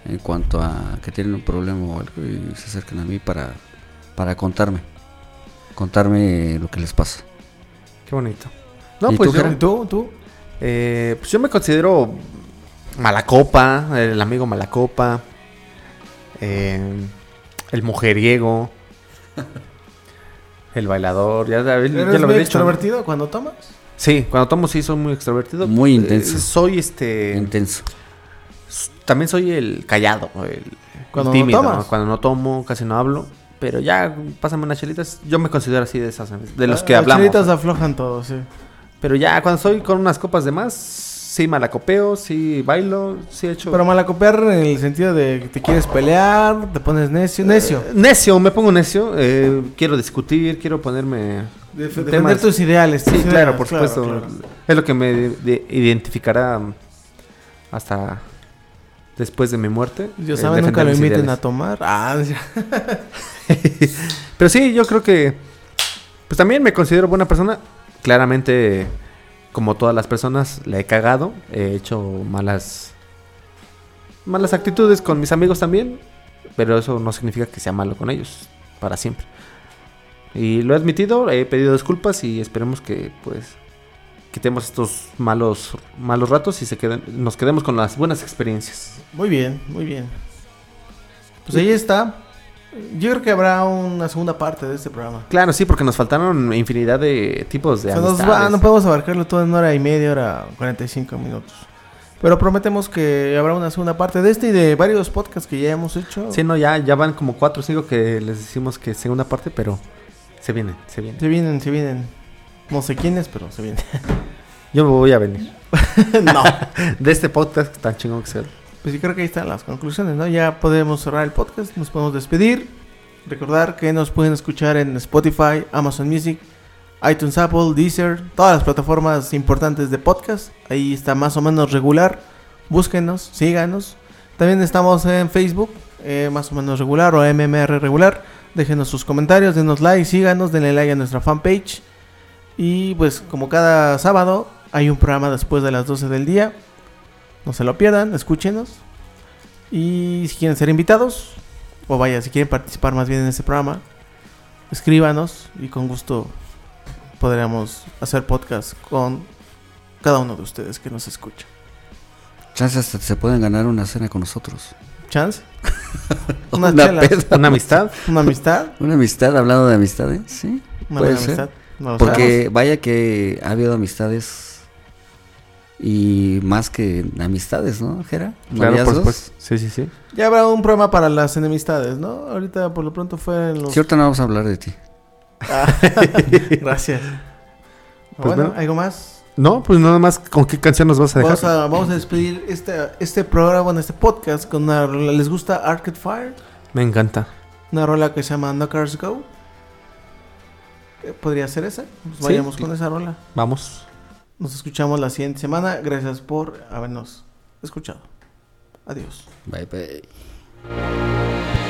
S4: en cuanto a que tienen un problema o algo y se acercan a mí para, para contarme, contarme lo que les pasa.
S2: Qué bonito. No,
S4: ¿Y
S2: pues
S4: tú,
S2: yo?
S3: ¿Tú? ¿Tú?
S2: eh, pues yo me considero malacopa, el amigo malacopa, eh, el mujeriego, <laughs> el bailador, ya, ya, ya
S3: ¿Eres
S2: lo
S3: muy
S2: dicho. ¿no?
S3: extrovertido cuando tomas?
S2: Sí, cuando tomo sí soy muy extrovertido.
S4: Muy
S2: Eh,
S4: intenso.
S2: soy este...
S4: Intenso.
S2: También soy el callado, el, el
S3: Cuando no
S2: tímido.
S3: tomas.
S2: Cuando no tomo, casi no hablo. Pero ya, pásame unas chelitas. Yo me considero así de esas, de los
S3: Ah,
S2: que
S3: las
S2: hablamos.
S3: chelitas aflojan todo, sí.
S2: Pero ya, cuando estoy con unas copas de más, sí malacopeo, sí bailo, sí he hecho...
S3: Pero malacopear en el sentido de que te quieres pelear, te pones necio. Necio.
S2: Eh, necio, me pongo necio. eh, quiero discutir, quiero ponerme...
S3: De-
S2: temas-
S3: defender tus ideales. tus
S2: Sí, claro, por
S3: claro,
S2: supuesto.
S3: claro.
S2: Es lo que me de- de- identificará hasta después de mi muerte.
S3: Dios
S2: eh,
S3: sabe, nunca lo inviten
S2: ideales.
S3: a tomar. Ah, <laughs> ya.
S2: Pero sí, yo creo que. Pues también me considero buena persona. Claramente, como todas las personas, la he cagado. He hecho malas. Malas actitudes con mis amigos también. Pero eso no significa que sea malo con ellos. Para siempre. Y lo he admitido, he pedido disculpas y esperemos que, pues. Quitemos estos malos, malos ratos y se queden, nos quedemos con las buenas experiencias.
S3: Muy bien, muy bien. Pues ahí está. Yo creo que habrá una segunda parte de este programa.
S2: Claro, sí, porque nos faltaron infinidad de tipos de
S3: O sea, nos va-
S2: amistades.
S3: no podemos abarcarlo todo en hora y media, hora 45 minutos. Pero prometemos que habrá una segunda parte de este y de varios podcasts que ya hemos hecho.
S2: Sí, no, ya, ya van como cuatro o cinco que les decimos que segunda parte, pero se vienen, se vienen.
S3: Se vienen, se vienen. No sé quiénes, pero se vienen.
S2: Yo me voy a venir. <laughs>
S3: no. <laughs>
S2: De este podcast tan chingón que sea.
S3: Pues sí, creo que ahí están las conclusiones, ¿no? Ya podemos cerrar el podcast, nos podemos despedir. Recordar que nos pueden escuchar en Spotify, Amazon Music, iTunes, Apple, Deezer, todas las plataformas importantes de podcast. Ahí está más o menos regular. Búsquenos, síganos. También estamos en Facebook, eh, más o menos regular o MMR regular. Déjenos sus comentarios, denos like, síganos, denle like a nuestra fanpage. Y pues como cada sábado hay un programa después de las 12 del día. No se lo pierdan, escúchenos. Y si quieren ser invitados, o vaya, si quieren participar más bien en este programa, escríbanos y con gusto podríamos hacer podcast con cada uno de ustedes que nos escucha.
S4: Chance hasta se pueden ganar una cena con nosotros.
S3: ¿Chance? <laughs>
S4: Una peda.
S2: Una amistad.
S3: una amistad,
S4: Una amistad, hablando de amistades, sí.
S3: una
S4: Puede
S3: buena
S4: ser.
S3: amistad. No
S4: Porque vaya que ha habido amistades y más que amistades, ¿no, Jera?
S2: Claro, por supuesto. Sí, sí, sí.
S3: Ya habrá un programa para las enemistades, ¿no? Ahorita por lo pronto fue en los...
S4: Ahorita no vamos a hablar de ti.
S3: Ah, <laughs> gracias.
S2: Pues
S3: bueno,
S2: bueno.
S3: ¿algo más?
S2: No, pues nada más, ¿con qué canción nos vas a dejar?
S3: Vamos a, vamos a despedir este, este programa, bueno, este podcast con una rola. ¿Les gusta Arcade Fire?
S2: Me encanta.
S3: Una rola que se llama Knockers Go. ¿Podría ser esa? Pues
S2: Sí.
S3: vayamos con esa rola.
S2: Vamos.
S3: Nos escuchamos la siguiente semana. Gracias por habernos escuchado. Adiós.
S4: Bye, bye.